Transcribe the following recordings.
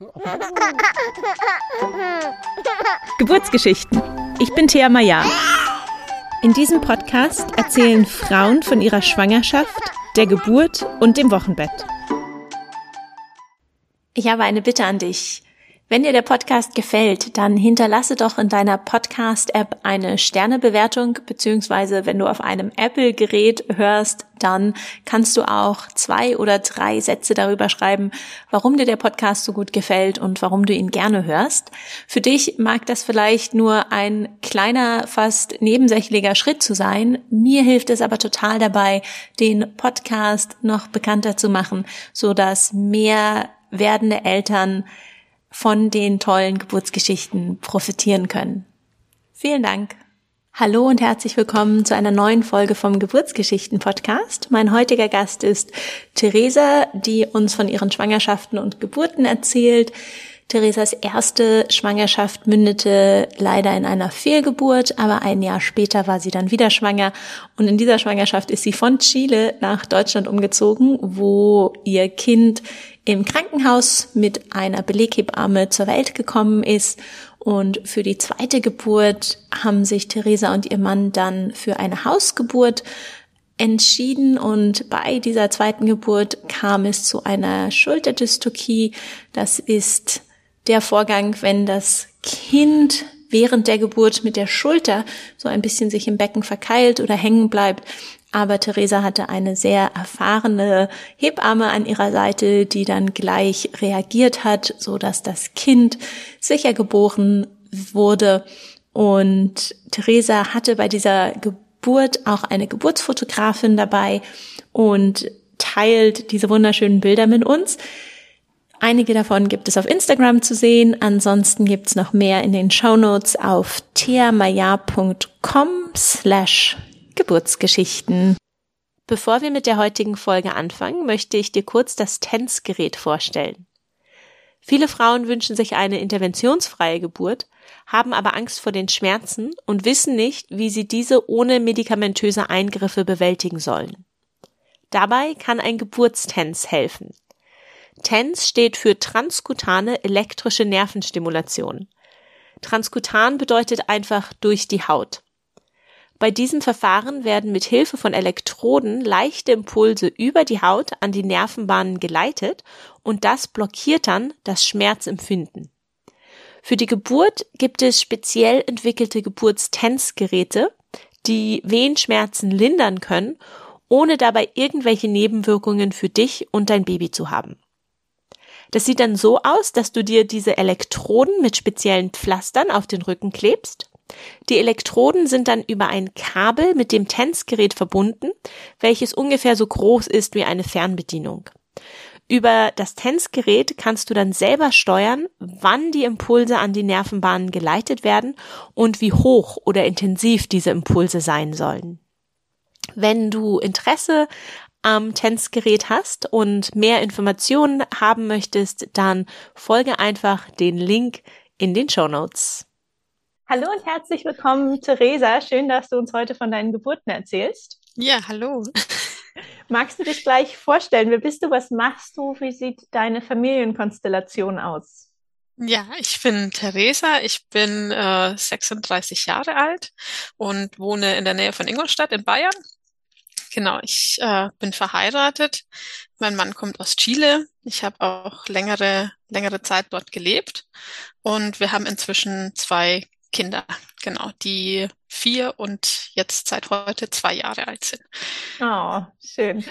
Geburtsgeschichten. Ich bin Thea Maya. In diesem Podcast erzählen Frauen von ihrer Schwangerschaft, der Geburt und dem Wochenbett. Ich habe eine Bitte an dich. Wenn dir der Podcast gefällt, dann hinterlasse doch in deiner Podcast-App eine Sternebewertung, beziehungsweise wenn du auf einem Apple-Gerät hörst, dann kannst du auch zwei oder drei Sätze darüber schreiben, warum dir der Podcast so gut gefällt und warum du ihn gerne hörst. Für dich mag das vielleicht nur ein kleiner, fast nebensächlicher Schritt zu sein. Mir hilft es aber total dabei, den Podcast noch bekannter zu machen, so dass mehr werdende Eltern von den tollen Geburtsgeschichten profitieren können. Vielen Dank. Hallo und herzlich willkommen zu einer neuen Folge vom Geburtsgeschichten Podcast. Mein heutiger Gast ist Theresa, die uns von ihren Schwangerschaften und Geburten erzählt. Theresas erste Schwangerschaft mündete leider in einer Fehlgeburt, aber ein Jahr später war sie dann wieder schwanger und in dieser Schwangerschaft ist sie von Chile nach Deutschland umgezogen, wo ihr Kind im Krankenhaus mit einer Beleghebamme zur Welt gekommen ist und für die zweite Geburt haben sich Theresa und ihr Mann dann für eine Hausgeburt entschieden und bei dieser zweiten Geburt kam es zu einer Schulterdystokie. Das ist der Vorgang, wenn das Kind während der Geburt mit der Schulter so ein bisschen sich im Becken verkeilt oder hängen bleibt. Aber Theresa hatte eine sehr erfahrene Hebamme an ihrer Seite, die dann gleich reagiert hat, so dass das Kind sicher geboren wurde. Und Theresa hatte bei dieser Geburt auch eine Geburtsfotografin dabei und teilt diese wunderschönen Bilder mit uns. Einige davon gibt es auf Instagram zu sehen. Ansonsten gibt's noch mehr in den Show Notes auf theamaya.com slash Geburtsgeschichten. Bevor wir mit der heutigen Folge anfangen, möchte ich dir kurz das TENS-Gerät vorstellen. Viele Frauen wünschen sich eine interventionsfreie Geburt, haben aber Angst vor den Schmerzen und wissen nicht, wie sie diese ohne medikamentöse Eingriffe bewältigen sollen. Dabei kann ein Geburtstens helfen. TENS steht für transkutane elektrische Nervenstimulation. Transkutan bedeutet einfach durch die Haut. Bei diesem Verfahren werden mit Hilfe von Elektroden leichte Impulse über die Haut an die Nervenbahnen geleitet und das blockiert dann das Schmerzempfinden. Für die Geburt gibt es speziell entwickelte Geburtstensgeräte, die Wehenschmerzen lindern können, ohne dabei irgendwelche Nebenwirkungen für dich und dein Baby zu haben. Das sieht dann so aus, dass du dir diese Elektroden mit speziellen Pflastern auf den Rücken klebst. Die Elektroden sind dann über ein Kabel mit dem TENS-Gerät verbunden, welches ungefähr so groß ist wie eine Fernbedienung. Über das TENS-Gerät kannst du dann selber steuern, wann die Impulse an die Nervenbahnen geleitet werden und wie hoch oder intensiv diese Impulse sein sollen. Wenn du Interesse am Tänzgerät hast und mehr Informationen haben möchtest, dann folge einfach den Link in den Show Notes. Hallo und herzlich willkommen, Theresa. Schön, dass du uns heute von deinen Geburten erzählst. Ja, hallo. Magst du dich gleich vorstellen? Wer bist du? Was machst du? Wie sieht deine Familienkonstellation aus? Ja, ich bin Theresa. Ich bin äh, 36 Jahre alt und wohne in der Nähe von Ingolstadt in Bayern. Genau, ich äh, bin verheiratet. Mein Mann kommt aus Chile. Ich habe auch längere, längere Zeit dort gelebt. Und wir haben inzwischen zwei Kinder, genau, die vier und jetzt seit heute zwei Jahre alt sind. Oh, schön.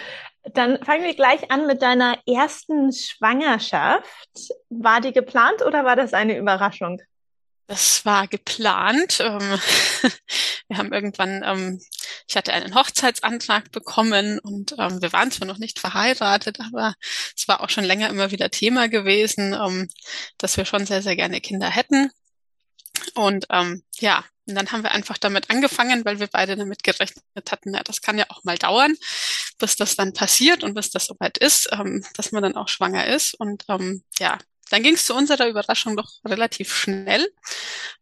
Dann fangen wir gleich an mit deiner ersten Schwangerschaft. War die geplant oder war das eine Überraschung? Das war geplant. Ähm, wir haben irgendwann, ähm, ich hatte einen Hochzeitsantrag bekommen und ähm, wir waren zwar noch nicht verheiratet, aber es war auch schon länger immer wieder Thema gewesen, dass wir schon sehr, sehr gerne Kinder hätten. Und ähm, ja, und dann haben wir einfach damit angefangen, weil wir beide damit gerechnet hatten, ja, das kann ja auch mal dauern, bis das dann passiert und bis das soweit ist, ähm, dass man dann auch schwanger ist. Und ähm, ja, dann ging es zu unserer Überraschung doch relativ schnell.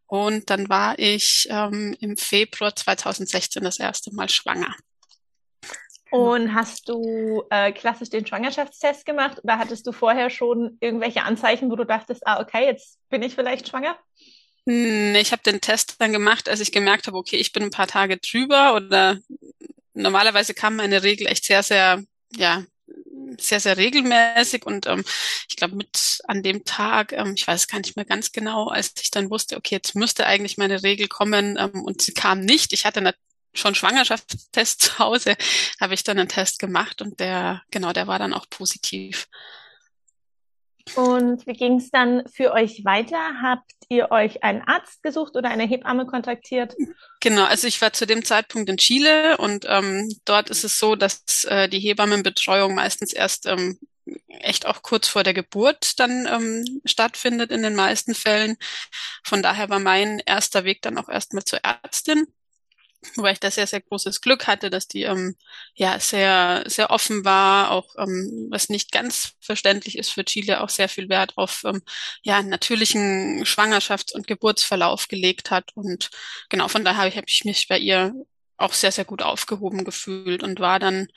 Und dann war ich ähm, im Februar 2016 das erste Mal schwanger. Und hast du äh, klassisch den Schwangerschaftstest gemacht oder hattest du vorher schon irgendwelche Anzeichen, wo du dachtest, ah, okay, jetzt bin ich vielleicht schwanger? Hm, ich habe den Test dann gemacht, als ich gemerkt habe, okay, ich bin ein paar Tage drüber oder normalerweise kam meine Regel echt sehr, sehr, ja, sehr, sehr regelmäßig und ähm, ich glaube mit an dem Tag, ähm, ich weiß gar nicht mehr ganz genau, als ich dann wusste, okay, jetzt müsste eigentlich meine Regel kommen ähm, und sie kam nicht. Ich hatte schon Schwangerschaftstest zu Hause, habe ich dann einen Test gemacht und der, genau, der war dann auch positiv. Und wie ging es dann für euch weiter? Habt ihr euch einen Arzt gesucht oder eine Hebamme kontaktiert? Genau, also ich war zu dem Zeitpunkt in Chile und ähm, dort ist es so, dass äh, die Hebammenbetreuung meistens erst ähm, echt auch kurz vor der Geburt dann ähm, stattfindet in den meisten Fällen. Von daher war mein erster Weg dann auch erstmal zur Ärztin Wobei ich da sehr, sehr großes Glück hatte, dass die ähm, ja sehr, sehr offen war, auch ähm, was nicht ganz verständlich ist für Chile, auch sehr viel Wert auf ähm, ja, natürlichen Schwangerschafts- und Geburtsverlauf gelegt hat. Und genau von daher habe ich, ich mich bei ihr auch sehr, sehr gut aufgehoben gefühlt und war dann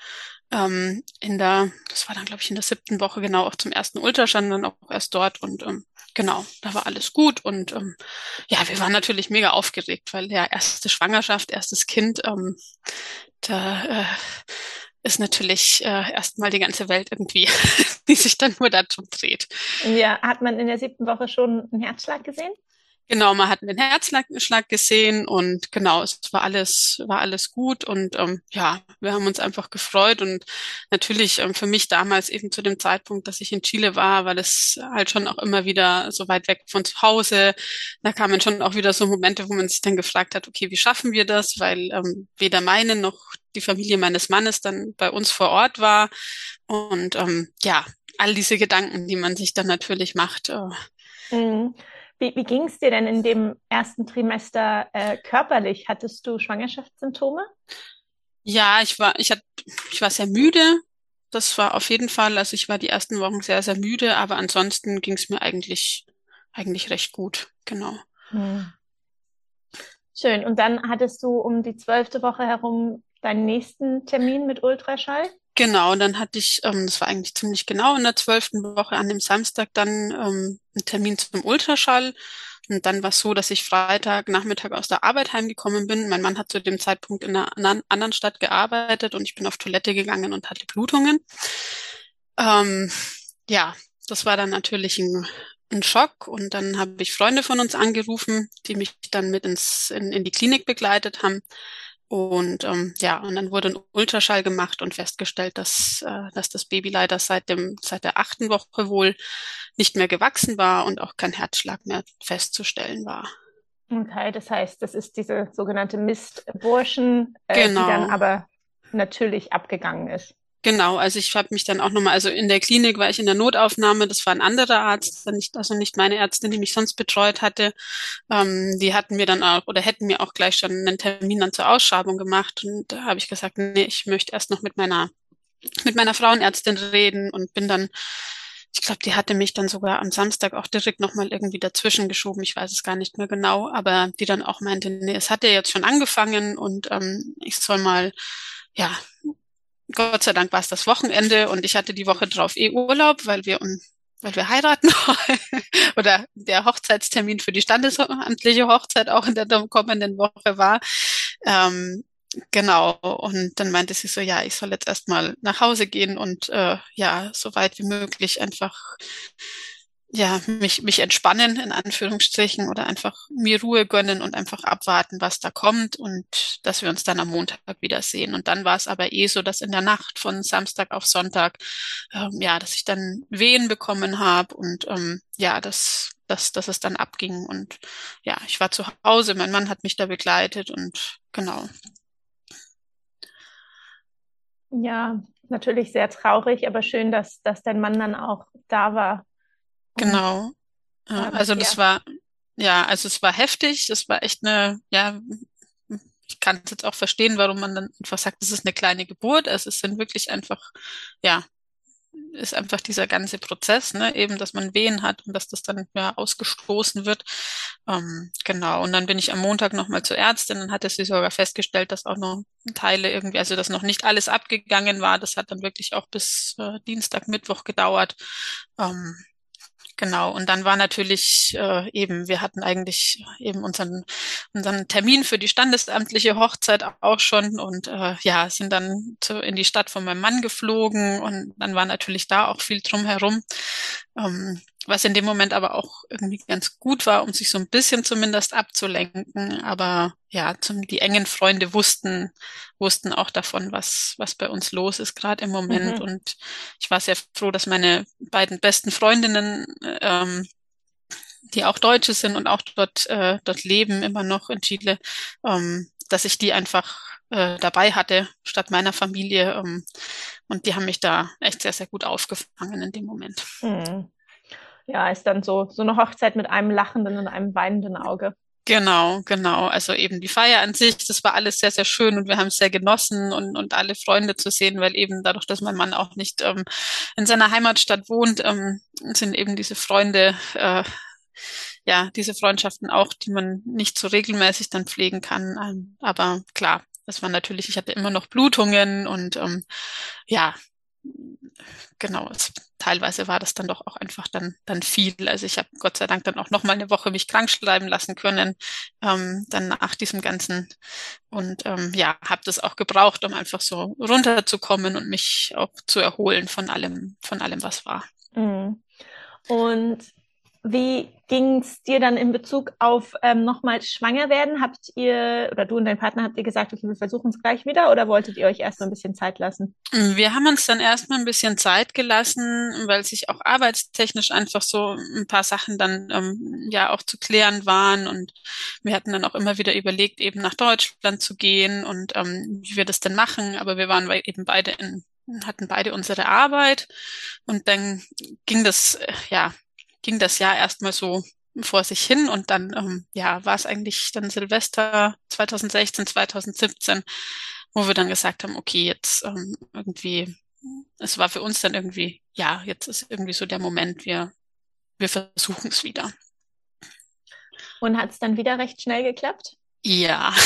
ähm, in der, das war dann, glaube ich, in der siebten Woche genau auch zum ersten Ultraschall dann auch erst dort und ähm, genau, da war alles gut und ähm, ja, wir waren natürlich mega aufgeregt, weil ja erste Schwangerschaft, erstes Kind, ähm, da äh, ist natürlich äh, erstmal die ganze Welt irgendwie, die sich dann nur darum dreht. Ja, hat man in der siebten Woche schon einen Herzschlag gesehen? Genau, man hat den Herzschlag gesehen und genau, es war alles, war alles gut und ähm, ja, wir haben uns einfach gefreut und natürlich ähm, für mich damals eben zu dem Zeitpunkt, dass ich in Chile war, weil es halt schon auch immer wieder so weit weg von zu Hause. Da kamen schon auch wieder so Momente, wo man sich dann gefragt hat, okay, wie schaffen wir das? Weil ähm, weder meine noch die Familie meines Mannes dann bei uns vor Ort war und ähm, ja, all diese Gedanken, die man sich dann natürlich macht. Äh, mhm. Wie, wie ging es dir denn in dem ersten Trimester äh, körperlich? Hattest du Schwangerschaftssymptome? Ja, ich war, ich hatte, ich war sehr müde. Das war auf jeden Fall, also ich war die ersten Wochen sehr, sehr müde, aber ansonsten ging es mir eigentlich, eigentlich recht gut, genau. Hm. Schön. Und dann hattest du um die zwölfte Woche herum deinen nächsten Termin mit Ultraschall? Genau, dann hatte ich, ähm, das war eigentlich ziemlich genau in der zwölften Woche an dem Samstag dann ähm, einen Termin zum Ultraschall. Und dann war es so, dass ich Freitag Nachmittag aus der Arbeit heimgekommen bin. Mein Mann hat zu dem Zeitpunkt in einer anderen Stadt gearbeitet und ich bin auf Toilette gegangen und hatte Blutungen. Ähm, ja, das war dann natürlich ein, ein Schock und dann habe ich Freunde von uns angerufen, die mich dann mit ins, in, in die Klinik begleitet haben. Und ähm, ja, und dann wurde ein Ultraschall gemacht und festgestellt, dass, äh, dass das Baby leider seit dem seit der achten Woche wohl nicht mehr gewachsen war und auch kein Herzschlag mehr festzustellen war. Okay, das heißt, das ist diese sogenannte Mistburschen, äh, genau. die dann aber natürlich abgegangen ist. Genau, also ich habe mich dann auch nochmal, also in der Klinik war ich in der Notaufnahme, das war ein anderer Arzt, also nicht meine Ärztin, die mich sonst betreut hatte. Ähm, die hatten mir dann auch oder hätten mir auch gleich schon einen Termin dann zur Ausschreibung gemacht. Und da habe ich gesagt, nee, ich möchte erst noch mit meiner, mit meiner Frauenärztin reden und bin dann, ich glaube, die hatte mich dann sogar am Samstag auch direkt nochmal irgendwie dazwischen geschoben. Ich weiß es gar nicht mehr genau, aber die dann auch meinte, nee, es hat ja jetzt schon angefangen und ähm, ich soll mal ja, Gott sei Dank war es das Wochenende und ich hatte die Woche drauf eh Urlaub, weil wir weil wir heiraten oder der Hochzeitstermin für die standesamtliche Hochzeit auch in der kommenden Woche war. Ähm, genau. Und dann meinte sie so, ja, ich soll jetzt erstmal nach Hause gehen und äh, ja, so weit wie möglich einfach ja, mich, mich entspannen, in Anführungsstrichen, oder einfach mir Ruhe gönnen und einfach abwarten, was da kommt und dass wir uns dann am Montag wiedersehen. Und dann war es aber eh so, dass in der Nacht von Samstag auf Sonntag, ähm, ja, dass ich dann Wehen bekommen habe und ähm, ja, dass, dass, dass es dann abging. Und ja, ich war zu Hause, mein Mann hat mich da begleitet und genau. Ja, natürlich sehr traurig, aber schön, dass, dass dein Mann dann auch da war Genau. Ja, also das war, ja, also es war heftig, das war echt eine, ja, ich kann jetzt auch verstehen, warum man dann einfach sagt, es ist eine kleine Geburt. Also es sind wirklich einfach, ja, ist einfach dieser ganze Prozess, ne, eben, dass man Wehen hat und dass das dann ja ausgestoßen wird. Ähm, genau. Und dann bin ich am Montag nochmal zur Ärztin und hatte sie sogar festgestellt, dass auch noch Teile irgendwie, also dass noch nicht alles abgegangen war. Das hat dann wirklich auch bis äh, Dienstag, Mittwoch gedauert. Ähm, Genau, und dann war natürlich äh, eben, wir hatten eigentlich eben unseren, unseren Termin für die standesamtliche Hochzeit auch schon und äh, ja, sind dann zu, in die Stadt von meinem Mann geflogen und dann war natürlich da auch viel drumherum. Ähm, was in dem Moment aber auch irgendwie ganz gut war, um sich so ein bisschen zumindest abzulenken. Aber ja, zum, die engen Freunde wussten, wussten auch davon, was, was bei uns los ist gerade im Moment. Mhm. Und ich war sehr froh, dass meine beiden besten Freundinnen, ähm, die auch Deutsche sind und auch dort, äh, dort leben, immer noch in Chile, ähm, dass ich die einfach äh, dabei hatte, statt meiner Familie. Ähm, und die haben mich da echt sehr, sehr gut aufgefangen in dem Moment. Mhm ja, ist dann so, so eine Hochzeit mit einem lachenden und einem weinenden Auge. Genau, genau. Also eben die Feier an sich, das war alles sehr, sehr schön und wir haben es sehr genossen und, und alle Freunde zu sehen, weil eben dadurch, dass mein Mann auch nicht ähm, in seiner Heimatstadt wohnt, ähm, sind eben diese Freunde, äh, ja, diese Freundschaften auch, die man nicht so regelmäßig dann pflegen kann. Ähm, aber klar, das war natürlich, ich hatte immer noch Blutungen und ähm, ja, genau, es, teilweise war das dann doch auch einfach dann, dann viel. Also ich habe Gott sei Dank dann auch noch mal eine Woche mich krank schreiben lassen können, ähm, dann nach diesem Ganzen. Und ähm, ja, habe das auch gebraucht, um einfach so runterzukommen und mich auch zu erholen von allem, von allem, was war. Mhm. Und wie ging es dir dann in Bezug auf ähm, nochmal schwanger werden? Habt ihr oder du und dein Partner habt ihr gesagt, okay, wir versuchen es gleich wieder oder wolltet ihr euch erstmal ein bisschen Zeit lassen? Wir haben uns dann erstmal ein bisschen Zeit gelassen, weil sich auch arbeitstechnisch einfach so ein paar Sachen dann ähm, ja auch zu klären waren und wir hatten dann auch immer wieder überlegt, eben nach Deutschland zu gehen und ähm, wie wir das denn machen, aber wir waren eben beide in hatten beide unsere Arbeit und dann ging das äh, ja ging das Jahr erstmal so vor sich hin und dann ähm, ja war es eigentlich dann Silvester 2016 2017 wo wir dann gesagt haben okay jetzt ähm, irgendwie es war für uns dann irgendwie ja jetzt ist irgendwie so der Moment wir wir versuchen es wieder. Und hat es dann wieder recht schnell geklappt? Ja.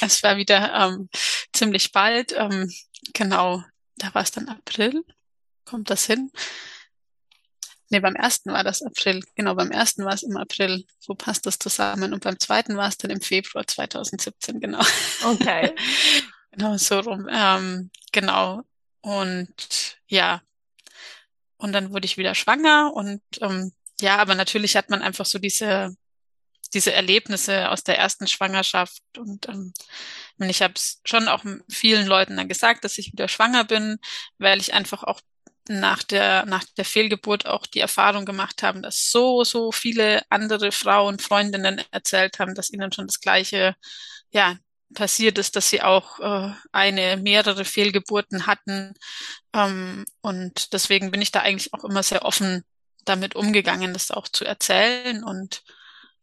Es war wieder ähm, ziemlich bald ähm, genau da war es dann April kommt das hin Nee, beim ersten war das April. Genau, beim ersten war es im April. So passt das zusammen. Und beim zweiten war es dann im Februar 2017, genau. Okay. genau, so rum. Ähm, genau. Und ja. Und dann wurde ich wieder schwanger und ähm, ja, aber natürlich hat man einfach so diese diese Erlebnisse aus der ersten Schwangerschaft und ähm, ich habe es schon auch vielen Leuten dann gesagt, dass ich wieder schwanger bin, weil ich einfach auch nach der, nach der Fehlgeburt auch die Erfahrung gemacht haben, dass so, so viele andere Frauen, Freundinnen erzählt haben, dass ihnen schon das Gleiche, ja, passiert ist, dass sie auch äh, eine, mehrere Fehlgeburten hatten. Ähm, und deswegen bin ich da eigentlich auch immer sehr offen damit umgegangen, das auch zu erzählen und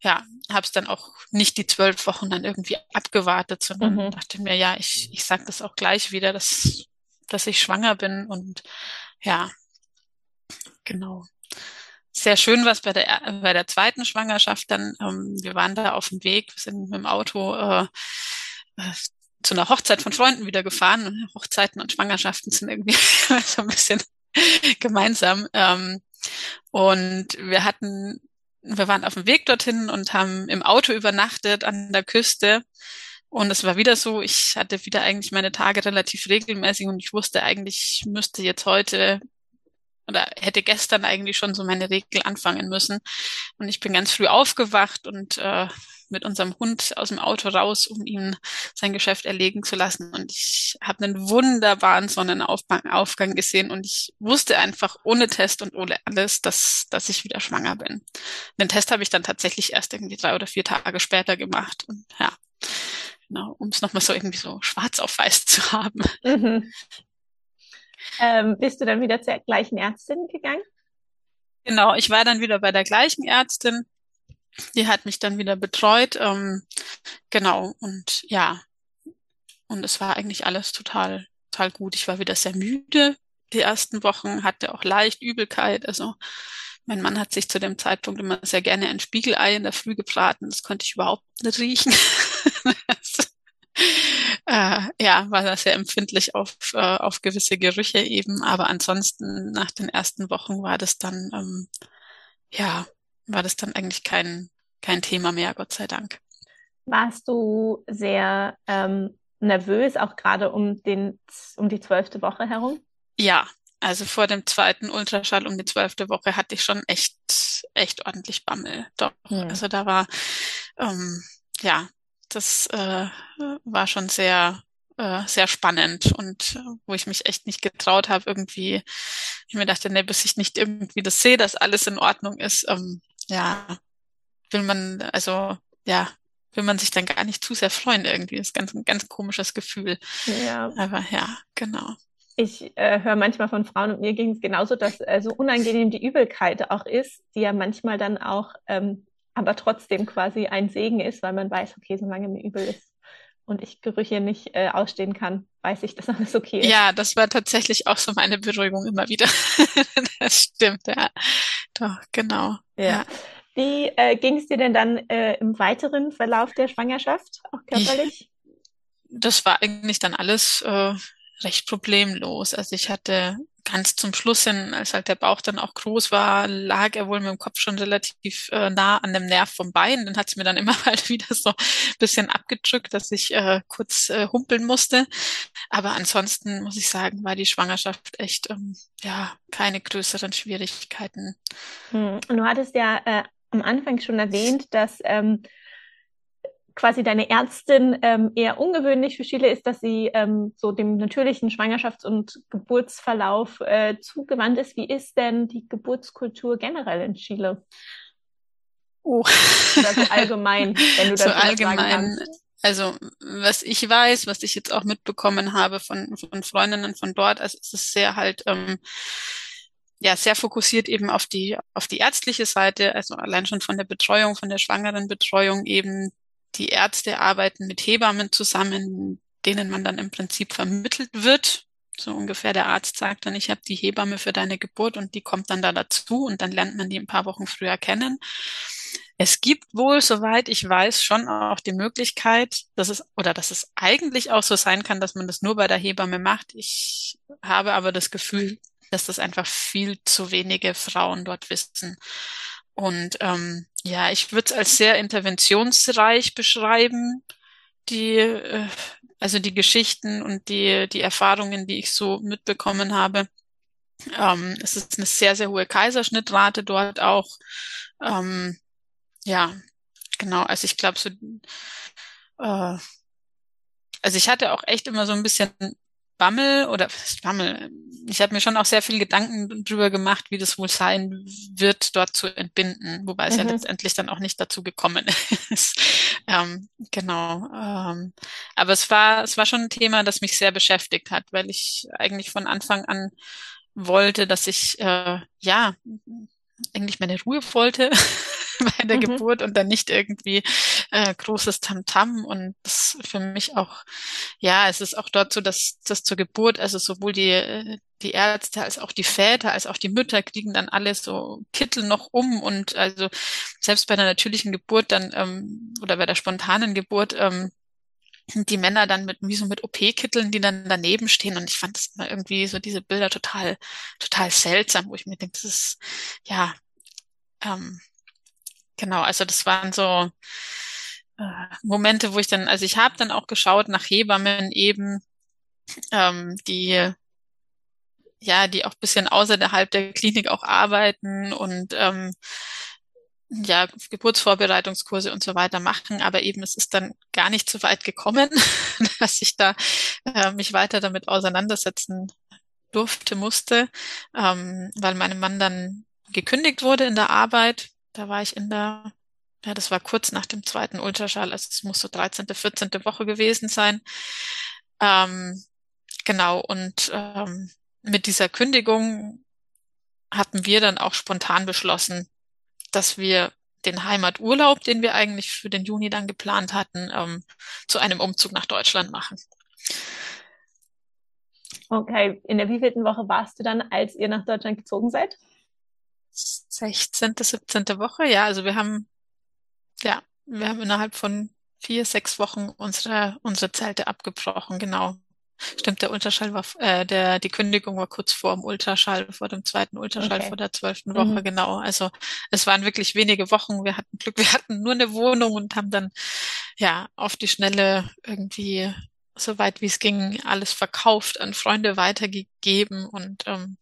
ja, habe es dann auch nicht die zwölf Wochen dann irgendwie abgewartet, sondern mhm. dachte mir, ja, ich, ich sage das auch gleich wieder, dass, dass ich schwanger bin und ja, genau. Sehr schön was bei der, bei der zweiten Schwangerschaft dann. Ähm, wir waren da auf dem Weg, wir sind mit dem Auto äh, äh, zu einer Hochzeit von Freunden wieder gefahren. Hochzeiten und Schwangerschaften sind irgendwie so ein bisschen gemeinsam. Ähm, und wir hatten, wir waren auf dem Weg dorthin und haben im Auto übernachtet an der Küste und es war wieder so, ich hatte wieder eigentlich meine Tage relativ regelmäßig und ich wusste eigentlich, ich müsste jetzt heute oder hätte gestern eigentlich schon so meine Regel anfangen müssen. Und ich bin ganz früh aufgewacht und äh, mit unserem Hund aus dem Auto raus, um ihm sein Geschäft erlegen zu lassen. Und ich habe einen wunderbaren Sonnenaufgang gesehen und ich wusste einfach ohne Test und ohne alles, dass, dass ich wieder schwanger bin. Den Test habe ich dann tatsächlich erst irgendwie drei oder vier Tage später gemacht. Und ja, Genau, um es nochmal so irgendwie so schwarz auf weiß zu haben. Mhm. Ähm, bist du dann wieder zur gleichen Ärztin gegangen? Genau, ich war dann wieder bei der gleichen Ärztin. Die hat mich dann wieder betreut. Ähm, genau, und ja, und es war eigentlich alles total, total gut. Ich war wieder sehr müde, die ersten Wochen, hatte auch leicht Übelkeit. Also mein Mann hat sich zu dem Zeitpunkt immer sehr gerne ein Spiegelei in der Früh gebraten. Das konnte ich überhaupt nicht riechen. ja, war da sehr empfindlich auf, äh, auf gewisse Gerüche eben. Aber ansonsten nach den ersten Wochen war das dann, ähm, ja, war das dann eigentlich kein, kein Thema mehr, Gott sei Dank. Warst du sehr ähm, nervös, auch gerade um den, um die zwölfte Woche herum? Ja, also vor dem zweiten Ultraschall um die zwölfte Woche hatte ich schon echt, echt ordentlich Bammel. Doch. Hm. Also da war, ähm, ja, das äh, war schon sehr, äh, sehr spannend und äh, wo ich mich echt nicht getraut habe, irgendwie, ich mir dachte, nee, bis ich nicht irgendwie das sehe, dass alles in Ordnung ist, ähm, ja, will man, also, ja, will man sich dann gar nicht zu sehr freuen irgendwie. Das ist ganz, ein ganz komisches Gefühl. Ja. Aber ja, genau. Ich äh, höre manchmal von Frauen und mir ging es genauso, dass äh, so unangenehm die Übelkeit auch ist, die ja manchmal dann auch ähm, aber trotzdem quasi ein Segen ist, weil man weiß, okay, solange mir übel ist und ich Gerüche nicht äh, ausstehen kann, weiß ich, dass alles okay ist. Ja, das war tatsächlich auch so meine Beruhigung immer wieder. das stimmt, ja. Doch, genau. Ja. ja. Wie äh, ging es dir denn dann äh, im weiteren Verlauf der Schwangerschaft, auch körperlich? Ich, das war eigentlich dann alles äh, recht problemlos. Also ich hatte ganz zum Schluss hin, als halt der Bauch dann auch groß war, lag er wohl mit dem Kopf schon relativ äh, nah an dem Nerv vom Bein. Dann hat es mir dann immer mal wieder so ein bisschen abgedrückt, dass ich äh, kurz äh, humpeln musste. Aber ansonsten muss ich sagen, war die Schwangerschaft echt ähm, ja keine größeren Schwierigkeiten. Hm. Und du hattest ja äh, am Anfang schon erwähnt, dass ähm, quasi deine Ärztin ähm, eher ungewöhnlich für Chile ist, dass sie ähm, so dem natürlichen Schwangerschafts- und Geburtsverlauf äh, zugewandt ist. Wie ist denn die Geburtskultur generell in Chile? Oh. Oder so allgemein, wenn du das so allgemein. Also was ich weiß, was ich jetzt auch mitbekommen habe von, von Freundinnen von dort, also es ist sehr halt ähm, ja sehr fokussiert eben auf die auf die ärztliche Seite, also allein schon von der Betreuung, von der schwangeren Betreuung eben die Ärzte arbeiten mit Hebammen zusammen, denen man dann im Prinzip vermittelt wird. So ungefähr der Arzt sagt dann, ich habe die Hebamme für deine Geburt und die kommt dann da dazu und dann lernt man die ein paar Wochen früher kennen. Es gibt wohl, soweit ich weiß, schon auch die Möglichkeit, dass es oder dass es eigentlich auch so sein kann, dass man das nur bei der Hebamme macht. Ich habe aber das Gefühl, dass das einfach viel zu wenige Frauen dort wissen. Und ähm, ja, ich würde es als sehr interventionsreich beschreiben, die, äh, also die Geschichten und die, die Erfahrungen, die ich so mitbekommen habe. Ähm, es ist eine sehr, sehr hohe Kaiserschnittrate dort auch. Ähm, ja, genau. Also ich glaube so, äh, also ich hatte auch echt immer so ein bisschen Bammel oder Bammel. Ich habe mir schon auch sehr viel Gedanken drüber gemacht, wie das wohl sein wird, dort zu entbinden, wobei es mhm. ja letztendlich dann auch nicht dazu gekommen ist. ähm, genau. Ähm, aber es war, es war schon ein Thema, das mich sehr beschäftigt hat, weil ich eigentlich von Anfang an wollte, dass ich äh, ja eigentlich meine Ruhe wollte bei der mhm. Geburt und dann nicht irgendwie äh, großes Tamtam -Tam. und das für mich auch, ja, es ist auch dort so, dass das zur Geburt, also sowohl die, die Ärzte als auch die Väter, als auch die Mütter kriegen dann alle so Kittel noch um und also selbst bei der natürlichen Geburt dann ähm, oder bei der spontanen Geburt ähm, die Männer dann mit wie so mit OP-Kitteln, die dann daneben stehen. Und ich fand das immer irgendwie so diese Bilder total, total seltsam, wo ich mir denke, das ist ja ähm, genau, also das waren so äh, Momente, wo ich dann, also ich habe dann auch geschaut nach Hebammen eben, ähm, die ja, die auch bisschen außerhalb der Klinik auch arbeiten und ähm, ja, Geburtsvorbereitungskurse und so weiter machen, aber eben es ist dann gar nicht so weit gekommen, dass ich da äh, mich weiter damit auseinandersetzen durfte, musste, ähm, weil meinem Mann dann gekündigt wurde in der Arbeit. Da war ich in der, ja, das war kurz nach dem zweiten Ultraschall, also es muss so 13., 14. Woche gewesen sein. Ähm, genau, und ähm, mit dieser Kündigung hatten wir dann auch spontan beschlossen, dass wir den Heimaturlaub, den wir eigentlich für den Juni dann geplant hatten, ähm, zu einem Umzug nach Deutschland machen. Okay, in der wievielten Woche warst du dann, als ihr nach Deutschland gezogen seid? 16., 17. Woche, ja, also wir haben, ja, wir haben innerhalb von vier, sechs Wochen unsere, unsere Zelte abgebrochen, genau. Stimmt, der Ultraschall war, äh, der, die Kündigung war kurz vor dem Ultraschall, vor dem zweiten Ultraschall, okay. vor der zwölften Woche, mhm. genau. Also es waren wirklich wenige Wochen. Wir hatten Glück, wir hatten nur eine Wohnung und haben dann ja auf die Schnelle irgendwie soweit wie es ging, alles verkauft, an Freunde weitergegeben und ähm,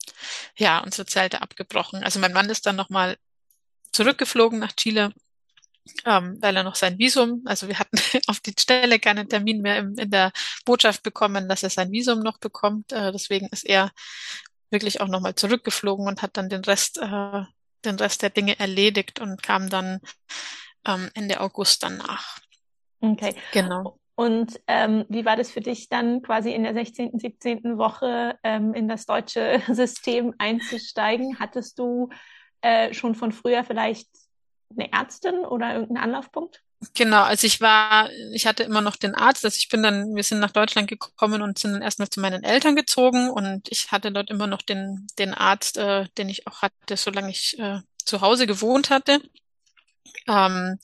ja, unsere Zelte abgebrochen. Also mein Mann ist dann nochmal zurückgeflogen nach Chile, ähm, weil er noch sein Visum, also wir hatten auf die Stelle keinen Termin mehr im, in der Botschaft bekommen, dass er sein Visum noch bekommt. Äh, deswegen ist er wirklich auch nochmal zurückgeflogen und hat dann den Rest, äh, den Rest der Dinge erledigt und kam dann ähm, Ende August dann nach. Okay. Genau. Und ähm, wie war das für dich dann quasi in der 16., 17. Woche ähm, in das deutsche System einzusteigen? Hattest du äh, schon von früher vielleicht eine Ärztin oder irgendeinen Anlaufpunkt? Genau, also ich war, ich hatte immer noch den Arzt, also ich bin dann, wir sind nach Deutschland gekommen und sind dann erstmal zu meinen Eltern gezogen und ich hatte dort immer noch den, den Arzt, äh, den ich auch hatte, solange ich äh, zu Hause gewohnt hatte. Ähm,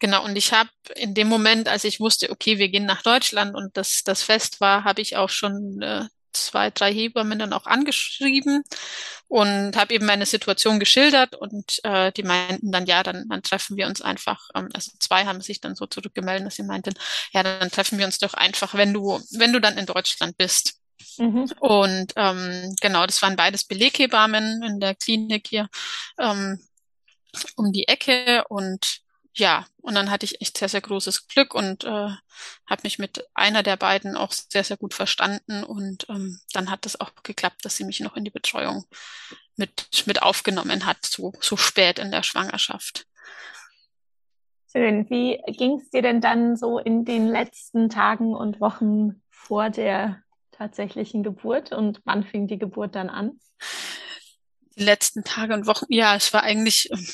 genau, und ich habe in dem Moment, als ich wusste, okay, wir gehen nach Deutschland und das, das Fest war, habe ich auch schon äh, zwei, drei Hebammen dann auch angeschrieben und habe eben meine Situation geschildert und äh, die meinten dann, ja, dann, dann treffen wir uns einfach. Ähm, also zwei haben sich dann so zurückgemeldet, dass sie meinten, ja, dann treffen wir uns doch einfach, wenn du, wenn du dann in Deutschland bist. Mhm. Und ähm, genau, das waren beides Beleghebammen in der Klinik hier. Ähm, um die Ecke und ja, und dann hatte ich echt sehr, sehr großes Glück und äh, habe mich mit einer der beiden auch sehr, sehr gut verstanden. Und ähm, dann hat es auch geklappt, dass sie mich noch in die Betreuung mit, mit aufgenommen hat, so, so spät in der Schwangerschaft. Schön. Wie ging es dir denn dann so in den letzten Tagen und Wochen vor der tatsächlichen Geburt und wann fing die Geburt dann an? Die letzten Tage und Wochen, ja, es war eigentlich ähm,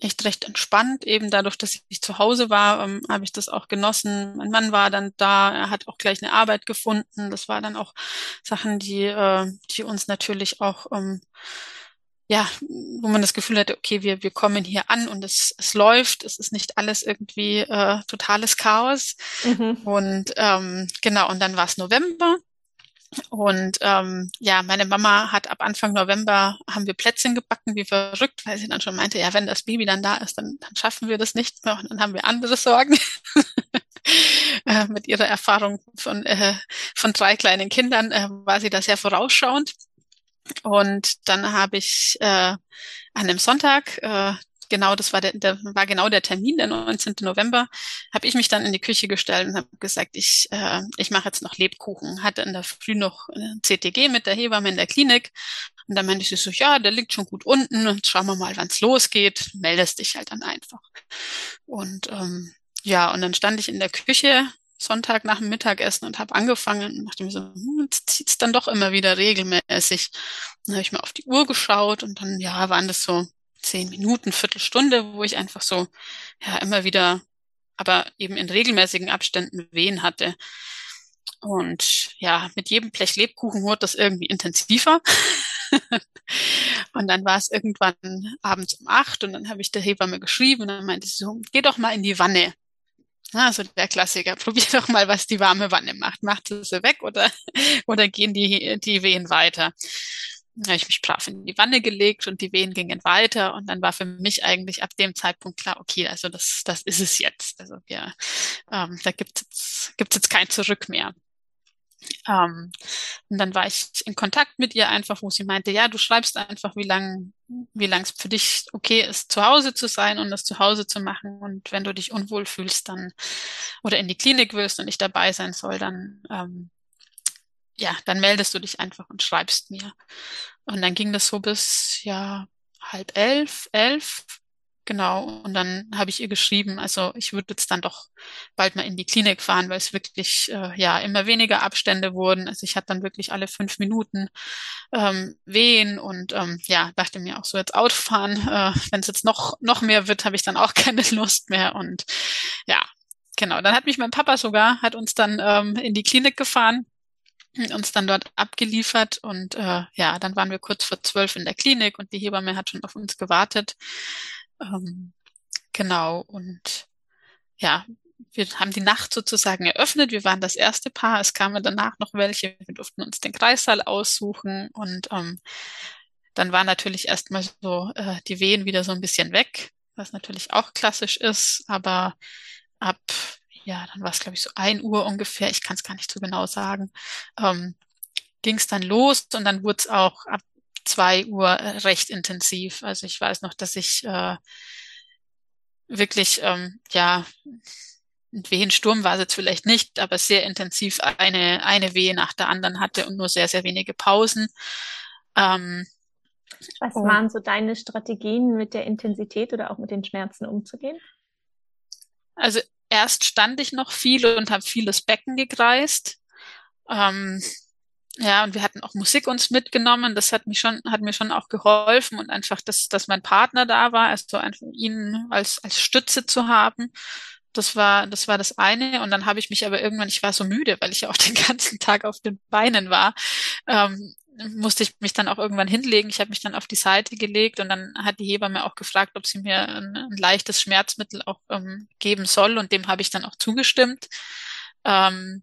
echt recht entspannt. Eben dadurch, dass ich zu Hause war, ähm, habe ich das auch genossen. Mein Mann war dann da, er hat auch gleich eine Arbeit gefunden. Das war dann auch Sachen, die, äh, die uns natürlich auch, ähm, ja, wo man das Gefühl hatte, okay, wir, wir kommen hier an und es, es läuft, es ist nicht alles irgendwie äh, totales Chaos. Mhm. Und ähm, genau, und dann war es November und ähm, ja, meine Mama hat ab Anfang November haben wir Plätzchen gebacken, wie verrückt, weil sie dann schon meinte, ja, wenn das Baby dann da ist, dann, dann schaffen wir das nicht mehr und dann haben wir andere Sorgen. äh, mit ihrer Erfahrung von, äh, von drei kleinen Kindern äh, war sie da sehr vorausschauend. Und dann habe ich äh, an einem Sonntag äh, genau, das war der, der war genau der Termin, der 19. November, habe ich mich dann in die Küche gestellt und habe gesagt, ich, äh, ich mache jetzt noch Lebkuchen. Hatte in der Früh noch äh, CTG mit der Hebamme in der Klinik. Und dann meinte sie so, ja, der liegt schon gut unten und schauen wir mal, wann es losgeht. Meldest dich halt dann einfach. Und ähm, ja, und dann stand ich in der Küche Sonntag nach dem Mittagessen und habe angefangen und dachte mir so, hm, jetzt zieht's dann doch immer wieder regelmäßig. Dann habe ich mal auf die Uhr geschaut und dann, ja, waren das so zehn Minuten, Viertelstunde, wo ich einfach so, ja, immer wieder, aber eben in regelmäßigen Abständen Wehen hatte. Und ja, mit jedem Blech Lebkuchen wurde das irgendwie intensiver. und dann war es irgendwann abends um acht und dann habe ich der Hebamme geschrieben und dann meinte sie so, geh doch mal in die Wanne. Also der Klassiker, probier doch mal, was die warme Wanne macht. Macht sie weg oder, oder gehen die, die Wehen weiter? Habe ich mich brav in die Wanne gelegt und die Wehen gingen weiter und dann war für mich eigentlich ab dem Zeitpunkt klar, okay, also das, das ist es jetzt. Also wir, ähm, da gibt es gibt's jetzt kein Zurück mehr. Ähm, und dann war ich in Kontakt mit ihr einfach, wo sie meinte, ja, du schreibst einfach, wie lang, wie lang es für dich okay ist, zu Hause zu sein und das zu Hause zu machen. Und wenn du dich unwohl fühlst, dann oder in die Klinik willst und ich dabei sein soll, dann ähm, ja, dann meldest du dich einfach und schreibst mir. Und dann ging das so bis ja halb elf, elf, genau. Und dann habe ich ihr geschrieben, also ich würde jetzt dann doch bald mal in die Klinik fahren, weil es wirklich äh, ja immer weniger Abstände wurden. Also ich hatte dann wirklich alle fünf Minuten ähm, wehen und ähm, ja dachte mir auch so jetzt Autofahren, äh, wenn es jetzt noch noch mehr wird, habe ich dann auch keine Lust mehr und ja Genau, dann hat mich mein Papa sogar, hat uns dann ähm, in die Klinik gefahren uns dann dort abgeliefert und äh, ja, dann waren wir kurz vor zwölf in der Klinik und die Hebamme hat schon auf uns gewartet. Ähm, genau und ja, wir haben die Nacht sozusagen eröffnet. Wir waren das erste Paar. Es kamen danach noch welche. Wir durften uns den Kreissaal aussuchen und ähm, dann war natürlich erstmal so äh, die Wehen wieder so ein bisschen weg, was natürlich auch klassisch ist, aber ab ja, dann war es, glaube ich, so ein Uhr ungefähr, ich kann es gar nicht so genau sagen, ähm, ging es dann los und dann wurde es auch ab zwei Uhr äh, recht intensiv. Also ich weiß noch, dass ich äh, wirklich, ähm, ja, ein Wehensturm war es jetzt vielleicht nicht, aber sehr intensiv eine, eine Wehe nach der anderen hatte und nur sehr, sehr wenige Pausen. Ähm, Was waren so deine Strategien, mit der Intensität oder auch mit den Schmerzen umzugehen? Also erst stand ich noch viel und habe vieles Becken gekreist. Ähm, ja, und wir hatten auch Musik uns mitgenommen. Das hat mich schon, hat mir schon auch geholfen und einfach, dass, dass mein Partner da war, also einfach ihn als, als Stütze zu haben. Das war, das war das eine. Und dann habe ich mich aber irgendwann, ich war so müde, weil ich ja auch den ganzen Tag auf den Beinen war, ähm, musste ich mich dann auch irgendwann hinlegen. Ich habe mich dann auf die Seite gelegt und dann hat die Hebamme auch gefragt, ob sie mir ein, ein leichtes Schmerzmittel auch ähm, geben soll und dem habe ich dann auch zugestimmt. Ähm,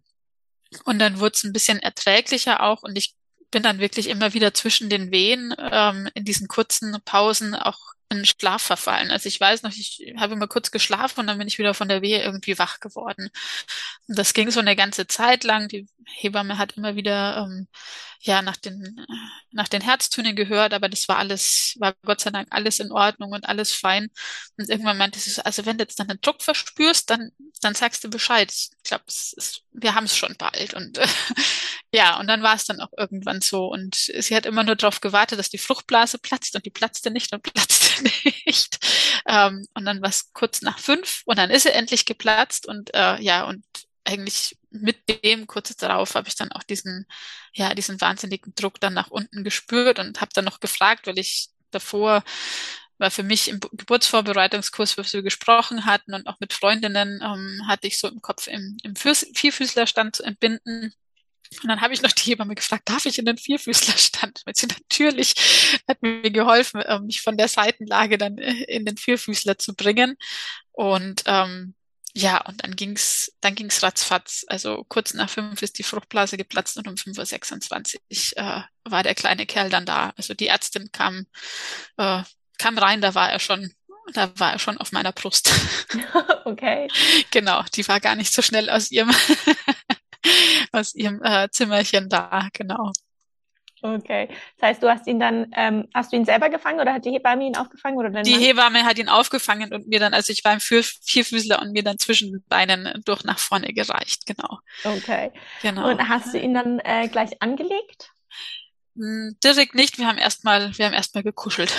und dann wurde es ein bisschen erträglicher auch und ich bin dann wirklich immer wieder zwischen den Wehen ähm, in diesen kurzen Pausen auch in Schlaf verfallen. Also ich weiß noch, ich habe immer kurz geschlafen und dann bin ich wieder von der Wehe irgendwie wach geworden. Und das ging so eine ganze Zeit lang. Die Hebamme hat immer wieder ähm, ja nach den nach den Herztönen gehört, aber das war alles war Gott sei Dank alles in Ordnung und alles fein. Und irgendwann meinte sie, also wenn du jetzt dann einen Druck verspürst, dann dann sagst du Bescheid. Ich glaube, wir haben es schon bald und äh, ja und dann war es dann auch irgendwann so und sie hat immer nur darauf gewartet, dass die Fruchtblase platzt und die platzte nicht und platzte nicht. Ähm, und dann war es kurz nach fünf und dann ist er endlich geplatzt und äh, ja, und eigentlich mit dem kurz darauf habe ich dann auch diesen, ja, diesen wahnsinnigen Druck dann nach unten gespürt und habe dann noch gefragt, weil ich davor war für mich im Geburtsvorbereitungskurs, was wir gesprochen hatten und auch mit Freundinnen, ähm, hatte ich so im Kopf im, im Vierfüßlerstand zu entbinden. Und dann habe ich noch die Hebamme gefragt, darf ich in den Vierfüßlerstand? Weil sie natürlich hat mir geholfen, ähm, mich von der Seitenlage dann äh, in den Vierfüßler zu bringen. Und ähm, ja, und dann ging's, dann ging's ratzfatz. Also kurz nach fünf ist die Fruchtblase geplatzt und um 5.26 Uhr äh, war der kleine Kerl dann da. Also die Ärztin kam, äh, kam rein, da war er schon, da war er schon auf meiner Brust. Okay. genau, die war gar nicht so schnell aus ihrem aus ihrem äh, Zimmerchen da, genau. Okay. Das heißt, du hast ihn dann, ähm, hast du ihn selber gefangen oder hat die Hebamme ihn aufgefangen? Oder die Mann? Hebamme hat ihn aufgefangen und mir dann, also ich war im Vier Vierfüßler und mir dann zwischen den Beinen durch nach vorne gereicht, genau. Okay. Genau. Und hast du ihn dann äh, gleich angelegt? Hm, direkt nicht, wir haben erstmal, wir haben erstmal gekuschelt.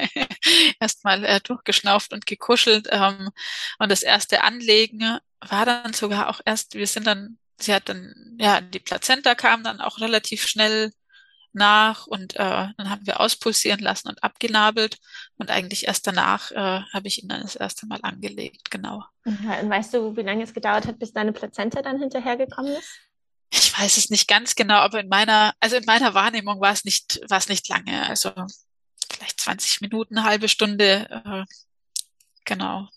erstmal äh, durchgeschnauft und gekuschelt. Ähm, und das erste Anlegen war dann sogar auch erst, wir sind dann sie hat dann, ja, die Plazenta kam dann auch relativ schnell nach und äh, dann haben wir auspulsieren lassen und abgenabelt und eigentlich erst danach äh, habe ich ihn dann das erste Mal angelegt, genau. Ja, und weißt du, wie lange es gedauert hat, bis deine Plazenta dann hinterhergekommen ist? Ich weiß es nicht ganz genau, aber in meiner, also in meiner Wahrnehmung war es nicht, war es nicht lange, also vielleicht 20 Minuten, eine halbe Stunde, äh, genau.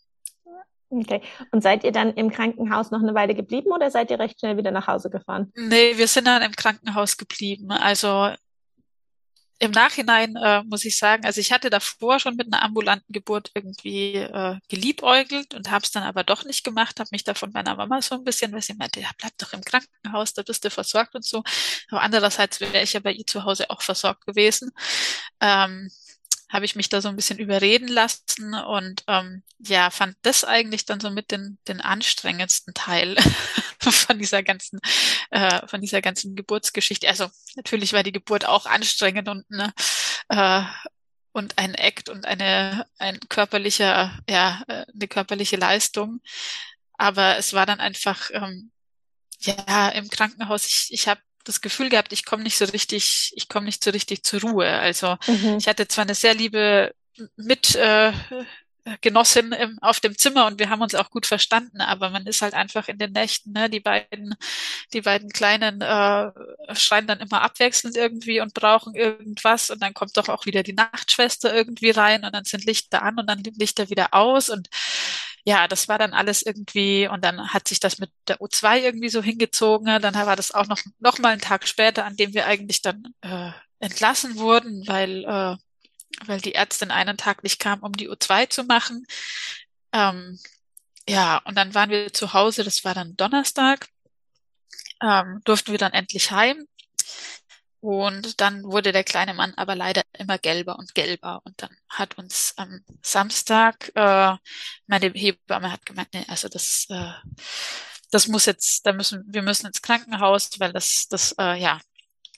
Okay. Und seid ihr dann im Krankenhaus noch eine Weile geblieben oder seid ihr recht schnell wieder nach Hause gefahren? Nee, wir sind dann im Krankenhaus geblieben. Also im Nachhinein äh, muss ich sagen, also ich hatte davor schon mit einer ambulanten Geburt irgendwie äh, geliebäugelt und habe es dann aber doch nicht gemacht, habe mich da von meiner Mama so ein bisschen, weil sie meinte, ja, bleib doch im Krankenhaus, da bist du versorgt und so. Aber andererseits wäre ich ja bei ihr zu Hause auch versorgt gewesen. Ähm, habe ich mich da so ein bisschen überreden lassen und ähm, ja, fand das eigentlich dann so mit den, den anstrengendsten Teil von dieser ganzen, äh, von dieser ganzen Geburtsgeschichte. Also natürlich war die Geburt auch anstrengend und ne, äh, und ein Act und eine ein körperlicher, ja, äh, eine körperliche Leistung. Aber es war dann einfach ähm, ja im Krankenhaus. Ich, ich habe das Gefühl gehabt, ich komme nicht so richtig, ich komme nicht so richtig zur Ruhe. Also mhm. ich hatte zwar eine sehr liebe mit äh, Genossin im, auf dem Zimmer und wir haben uns auch gut verstanden, aber man ist halt einfach in den Nächten, ne, die beiden, die beiden Kleinen äh, schreien dann immer abwechselnd irgendwie und brauchen irgendwas und dann kommt doch auch wieder die Nachtschwester irgendwie rein und dann sind Lichter an und dann Lichter wieder aus und ja, das war dann alles irgendwie und dann hat sich das mit der U2 irgendwie so hingezogen. Dann war das auch noch, noch mal einen Tag später, an dem wir eigentlich dann äh, entlassen wurden, weil, äh, weil die Ärztin einen Tag nicht kam, um die U2 zu machen. Ähm, ja, und dann waren wir zu Hause, das war dann Donnerstag, ähm, durften wir dann endlich heim. Und dann wurde der kleine Mann aber leider immer gelber und gelber. Und dann hat uns am Samstag äh, meine Hebamme hat gemeint, nee, also das, äh, das muss jetzt, da müssen wir müssen ins Krankenhaus, weil das, das, äh, ja,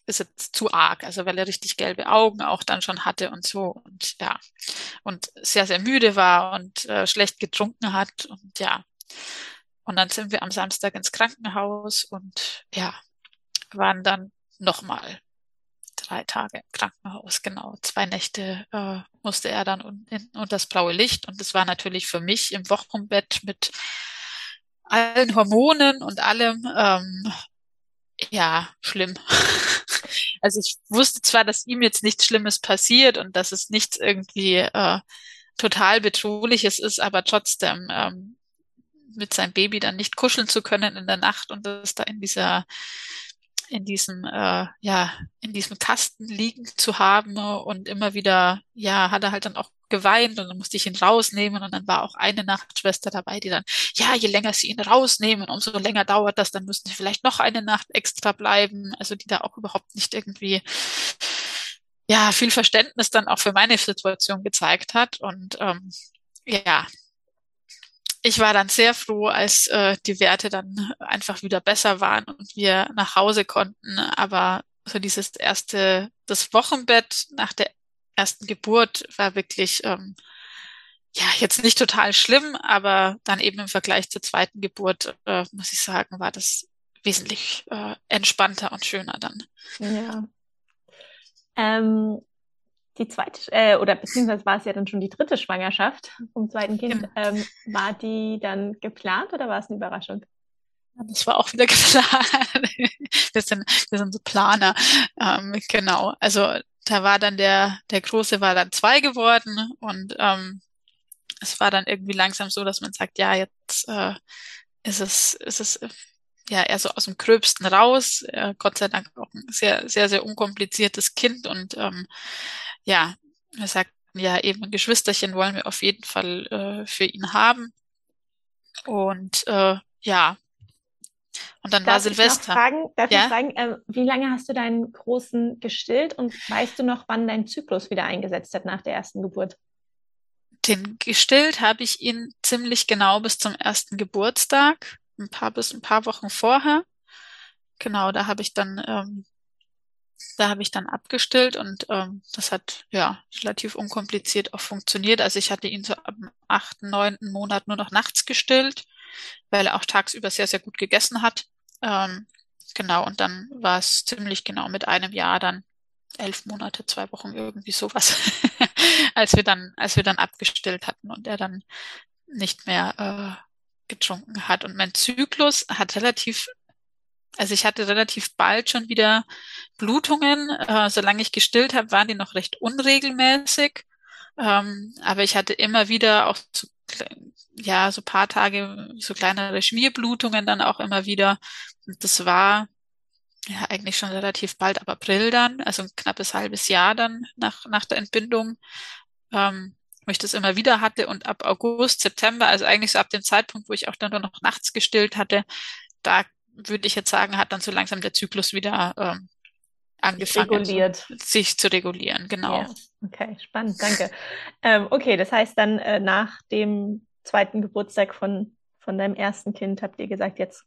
ist jetzt zu arg. Also weil er richtig gelbe Augen auch dann schon hatte und so und ja und sehr sehr müde war und äh, schlecht getrunken hat und ja. Und dann sind wir am Samstag ins Krankenhaus und ja waren dann nochmal drei Tage im Krankenhaus, genau. Zwei Nächte äh, musste er dann un in, das blaue Licht. Und das war natürlich für mich im Wochenbett mit allen Hormonen und allem, ähm, ja, schlimm. also ich wusste zwar, dass ihm jetzt nichts Schlimmes passiert und dass es nichts irgendwie äh, total bedrohliches ist, aber trotzdem ähm, mit seinem Baby dann nicht kuscheln zu können in der Nacht und das da in dieser in diesem äh, ja in diesem Kasten liegen zu haben und immer wieder ja hat er halt dann auch geweint und dann musste ich ihn rausnehmen und dann war auch eine Nachtschwester dabei, die dann ja je länger sie ihn rausnehmen, umso länger dauert das, dann müssen sie vielleicht noch eine Nacht extra bleiben, also die da auch überhaupt nicht irgendwie ja viel Verständnis dann auch für meine Situation gezeigt hat und ähm, ja ich war dann sehr froh, als äh, die Werte dann einfach wieder besser waren und wir nach Hause konnten. Aber so dieses erste, das Wochenbett nach der ersten Geburt war wirklich, ähm, ja, jetzt nicht total schlimm, aber dann eben im Vergleich zur zweiten Geburt, äh, muss ich sagen, war das wesentlich äh, entspannter und schöner dann. Ja. Ähm, die zweite, äh, oder beziehungsweise war es ja dann schon die dritte Schwangerschaft vom zweiten Kind. Genau. Ähm, war die dann geplant oder war es eine Überraschung? Das war auch wieder geplant. wir, sind, wir sind so Planer. Ähm, genau. Also da war dann der, der Große war dann zwei geworden und ähm, es war dann irgendwie langsam so, dass man sagt, ja, jetzt äh, ist es, ist es ja eher so aus dem Gröbsten raus. Äh, Gott sei Dank auch ein sehr, sehr, sehr unkompliziertes Kind und ähm, ja, wir sagten ja eben Geschwisterchen wollen wir auf jeden Fall äh, für ihn haben. Und äh, ja, und dann darf war Silvester. Ich fragen, darf ja? ich fragen, äh, wie lange hast du deinen Großen gestillt und weißt du noch, wann dein Zyklus wieder eingesetzt hat nach der ersten Geburt? Den gestillt habe ich ihn ziemlich genau bis zum ersten Geburtstag, ein paar bis ein paar Wochen vorher. Genau, da habe ich dann ähm, da habe ich dann abgestillt und ähm, das hat ja relativ unkompliziert auch funktioniert. Also ich hatte ihn so am achten, neunten Monat nur noch nachts gestillt, weil er auch tagsüber sehr, sehr gut gegessen hat. Ähm, genau, und dann war es ziemlich genau mit einem Jahr dann elf Monate, zwei Wochen irgendwie sowas, als wir dann, als wir dann abgestillt hatten und er dann nicht mehr äh, getrunken hat. Und mein Zyklus hat relativ also ich hatte relativ bald schon wieder Blutungen. Äh, solange ich gestillt habe, waren die noch recht unregelmäßig. Ähm, aber ich hatte immer wieder auch so, ja, so paar Tage so kleinere Schmierblutungen dann auch immer wieder. Und das war ja eigentlich schon relativ bald ab April dann, also ein knappes halbes Jahr dann nach, nach der Entbindung, ähm, wo ich das immer wieder hatte. Und ab August, September, also eigentlich so ab dem Zeitpunkt, wo ich auch dann nur noch nachts gestillt hatte, da würde ich jetzt sagen, hat dann so langsam der Zyklus wieder ähm, angefangen, reguliert. sich zu regulieren. Genau. Ja. Okay, spannend, danke. ähm, okay, das heißt dann äh, nach dem zweiten Geburtstag von, von deinem ersten Kind habt ihr gesagt, jetzt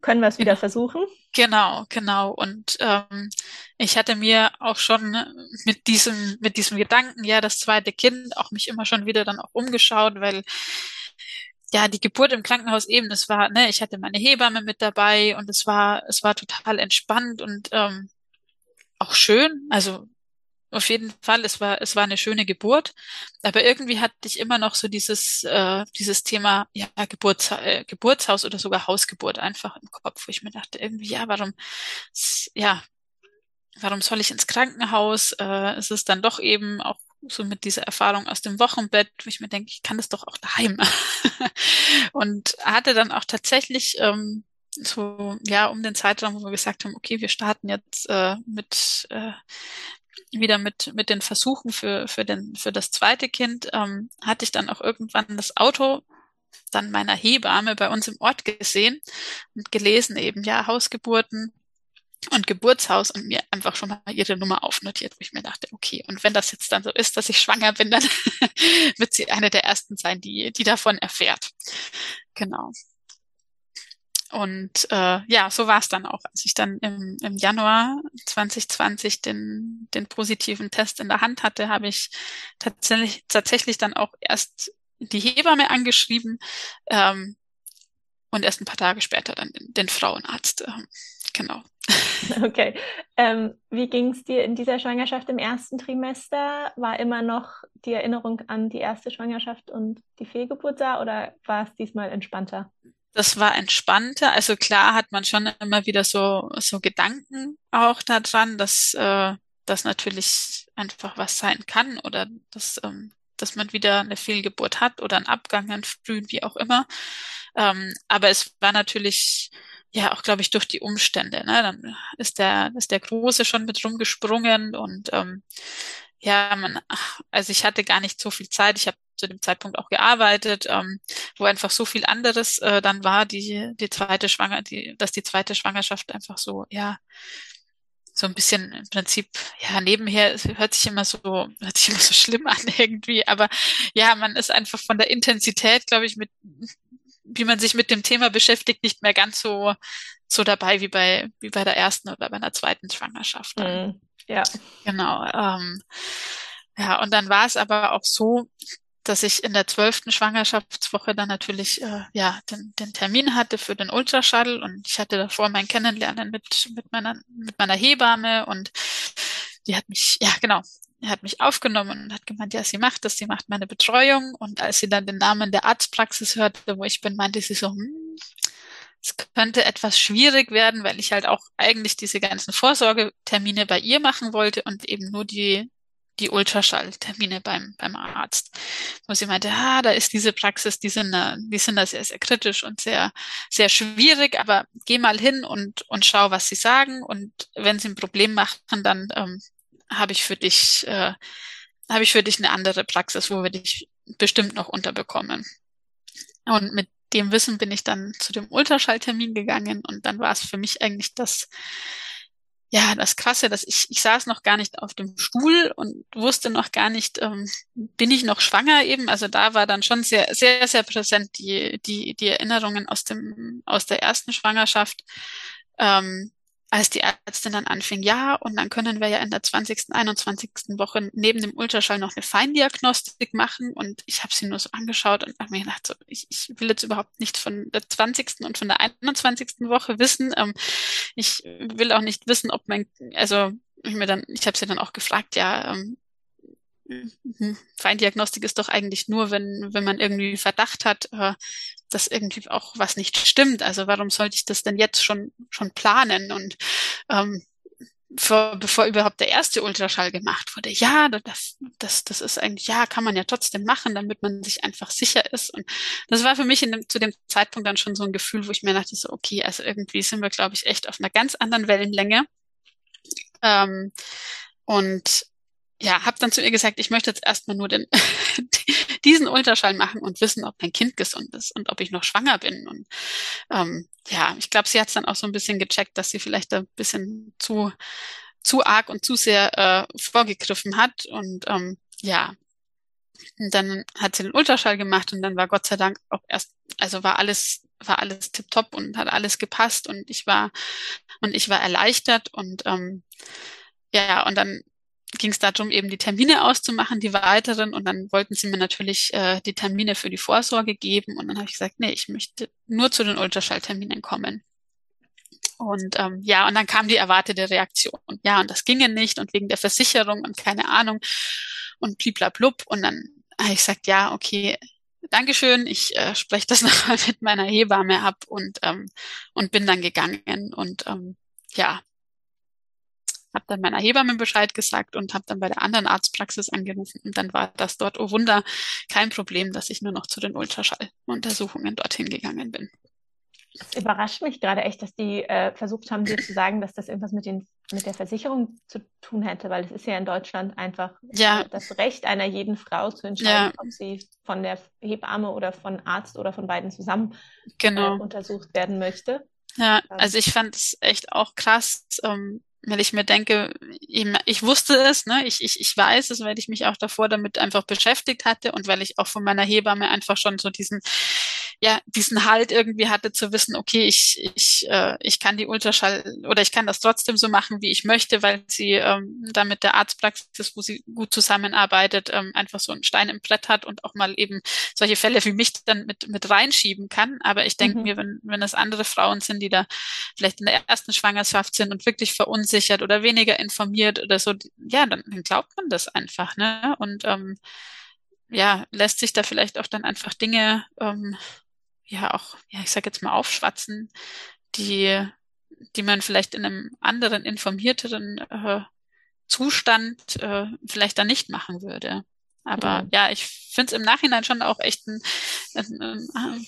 können wir es wieder genau. versuchen. Genau, genau. Und ähm, ich hatte mir auch schon mit diesem, mit diesem Gedanken, ja, das zweite Kind, auch mich immer schon wieder dann auch umgeschaut, weil ja, die Geburt im Krankenhaus eben, das war, ne, ich hatte meine Hebamme mit dabei und es war, es war total entspannt und ähm, auch schön. Also auf jeden Fall, es war, es war eine schöne Geburt, aber irgendwie hatte ich immer noch so dieses, äh, dieses Thema, ja, Geburts, äh, Geburtshaus oder sogar Hausgeburt einfach im Kopf, wo ich mir dachte, irgendwie, ja, warum, ja, warum soll ich ins Krankenhaus? Äh, es ist dann doch eben auch so mit dieser Erfahrung aus dem Wochenbett, wo ich mir denke, ich kann das doch auch daheim. und hatte dann auch tatsächlich ähm, so ja um den Zeitraum, wo wir gesagt haben, okay, wir starten jetzt äh, mit äh, wieder mit mit den Versuchen für für den für das zweite Kind, ähm, hatte ich dann auch irgendwann das Auto dann meiner Hebamme bei uns im Ort gesehen und gelesen eben ja Hausgeburten und Geburtshaus und mir einfach schon mal ihre Nummer aufnotiert, wo ich mir dachte, okay, und wenn das jetzt dann so ist, dass ich schwanger bin, dann wird sie eine der ersten sein, die, die davon erfährt. Genau. Und äh, ja, so war es dann auch, als ich dann im, im Januar 2020 den, den positiven Test in der Hand hatte, habe ich tatsächlich, tatsächlich dann auch erst die Hebamme angeschrieben ähm, und erst ein paar Tage später dann den, den Frauenarzt. Ähm, genau. Okay. Ähm, wie ging es dir in dieser Schwangerschaft im ersten Trimester? War immer noch die Erinnerung an die erste Schwangerschaft und die Fehlgeburt da oder war es diesmal entspannter? Das war entspannter. Also klar hat man schon immer wieder so, so Gedanken auch daran, dass äh, das natürlich einfach was sein kann oder dass, ähm, dass man wieder eine Fehlgeburt hat oder einen Abgang, einen frühen, wie auch immer. Ähm, aber es war natürlich ja auch, glaube ich, durch die Umstände. Ne? Dann ist der, ist der Große schon mit rumgesprungen und ähm, ja, man, also ich hatte gar nicht so viel Zeit. Ich habe zu dem Zeitpunkt auch gearbeitet, ähm, wo einfach so viel anderes äh, dann war, die die zweite Schwanger, die, dass die zweite Schwangerschaft einfach so, ja, so ein bisschen im Prinzip, ja, nebenher hört sich immer so, hört sich immer so schlimm an irgendwie, aber ja, man ist einfach von der Intensität, glaube ich, mit wie man sich mit dem Thema beschäftigt, nicht mehr ganz so, so dabei wie bei, wie bei der ersten oder bei einer zweiten Schwangerschaft. Mm, ja. Genau. Ähm, ja, und dann war es aber auch so, dass ich in der zwölften Schwangerschaftswoche dann natürlich äh, ja den, den Termin hatte für den Ultraschall und ich hatte davor mein Kennenlernen mit mit meiner mit meiner Hebamme und die hat mich ja genau er hat mich aufgenommen und hat gemeint, ja, sie macht das, sie macht meine Betreuung. Und als sie dann den Namen der Arztpraxis hörte, wo ich bin, meinte sie so, hm, es könnte etwas schwierig werden, weil ich halt auch eigentlich diese ganzen Vorsorgetermine bei ihr machen wollte und eben nur die, die Ultraschalltermine beim, beim Arzt. Wo sie meinte, ah, da ist diese Praxis, die sind da, die sind da sehr, sehr kritisch und sehr, sehr schwierig, aber geh mal hin und, und schau, was sie sagen. Und wenn sie ein Problem machen, dann ähm, habe ich für dich, äh, habe ich für dich eine andere Praxis, wo wir dich bestimmt noch unterbekommen. Und mit dem Wissen bin ich dann zu dem Ultraschalltermin gegangen und dann war es für mich eigentlich das, ja, das Krasse, dass ich, ich saß noch gar nicht auf dem Stuhl und wusste noch gar nicht, ähm, bin ich noch schwanger eben. Also da war dann schon sehr, sehr, sehr präsent die, die, die Erinnerungen aus dem, aus der ersten Schwangerschaft. Ähm, als die Ärztin dann anfing, ja, und dann können wir ja in der 20., 21. Woche neben dem Ultraschall noch eine Feindiagnostik machen. Und ich habe sie nur so angeschaut und habe mir gedacht, so, ich, ich will jetzt überhaupt nicht von der 20. und von der 21. Woche wissen. Ähm, ich will auch nicht wissen, ob mein, also ich mir dann, ich habe sie dann auch gefragt, ja, ähm. Feindiagnostik ist doch eigentlich nur, wenn, wenn man irgendwie Verdacht hat, äh, dass irgendwie auch was nicht stimmt. Also warum sollte ich das denn jetzt schon, schon planen? Und ähm, vor, bevor überhaupt der erste Ultraschall gemacht wurde, ja, das, das, das ist eigentlich, ja, kann man ja trotzdem machen, damit man sich einfach sicher ist. Und das war für mich in dem, zu dem Zeitpunkt dann schon so ein Gefühl, wo ich mir dachte, so, okay, also irgendwie sind wir, glaube ich, echt auf einer ganz anderen Wellenlänge. Ähm, und ja, habe dann zu ihr gesagt, ich möchte jetzt erstmal nur den, diesen Ultraschall machen und wissen, ob mein Kind gesund ist und ob ich noch schwanger bin. Und ähm, ja, ich glaube, sie hat es dann auch so ein bisschen gecheckt, dass sie vielleicht ein bisschen zu, zu arg und zu sehr äh, vorgegriffen hat. Und ähm, ja, und dann hat sie den Ultraschall gemacht und dann war Gott sei Dank auch erst, also war alles, war alles tipptopp und hat alles gepasst und ich war, und ich war erleichtert und ähm, ja, und dann ging es darum, eben die Termine auszumachen, die weiteren. Und dann wollten sie mir natürlich äh, die Termine für die Vorsorge geben. Und dann habe ich gesagt, nee, ich möchte nur zu den Ultraschallterminen kommen. Und ähm, ja, und dann kam die erwartete Reaktion. Ja, und das ginge nicht und wegen der Versicherung und keine Ahnung und bliblablub. Und dann habe ich gesagt, ja, okay, Dankeschön, ich äh, spreche das nochmal mit meiner Hebamme ab und, ähm, und bin dann gegangen. Und ähm, ja, habe dann meiner Hebamme Bescheid gesagt und habe dann bei der anderen Arztpraxis angerufen und dann war das dort, oh Wunder, kein Problem, dass ich nur noch zu den Ultraschalluntersuchungen dorthin gegangen bin. Es überrascht mich gerade echt, dass die äh, versucht haben, dir zu sagen, dass das irgendwas mit, den, mit der Versicherung zu tun hätte, weil es ist ja in Deutschland einfach ja. das Recht einer jeden Frau zu entscheiden, ja. ob sie von der Hebamme oder von Arzt oder von beiden zusammen genau. äh, untersucht werden möchte. Ja, ähm. also ich fand es echt auch krass, ähm, weil ich mir denke, eben, ich wusste es, ne, ich, ich, ich weiß es, weil ich mich auch davor damit einfach beschäftigt hatte und weil ich auch von meiner Hebamme einfach schon so diesen ja diesen Halt irgendwie hatte zu wissen, okay, ich ich äh, ich kann die Ultraschall oder ich kann das trotzdem so machen, wie ich möchte, weil sie ähm, da mit der Arztpraxis, wo sie gut zusammenarbeitet, ähm, einfach so einen Stein im Brett hat und auch mal eben solche Fälle wie mich dann mit mit reinschieben kann. Aber ich denke mhm. mir, wenn wenn es andere Frauen sind, die da vielleicht in der ersten Schwangerschaft sind und wirklich verunsichert oder weniger informiert oder so, ja, dann, dann glaubt man das einfach, ne? Und ähm, ja, lässt sich da vielleicht auch dann einfach Dinge ähm, ja auch, ja, ich sag jetzt mal aufschwatzen, die, die man vielleicht in einem anderen, informierteren äh, Zustand äh, vielleicht dann nicht machen würde. Aber mhm. ja, ich finde es im Nachhinein schon auch echt ein, ein, ein, ein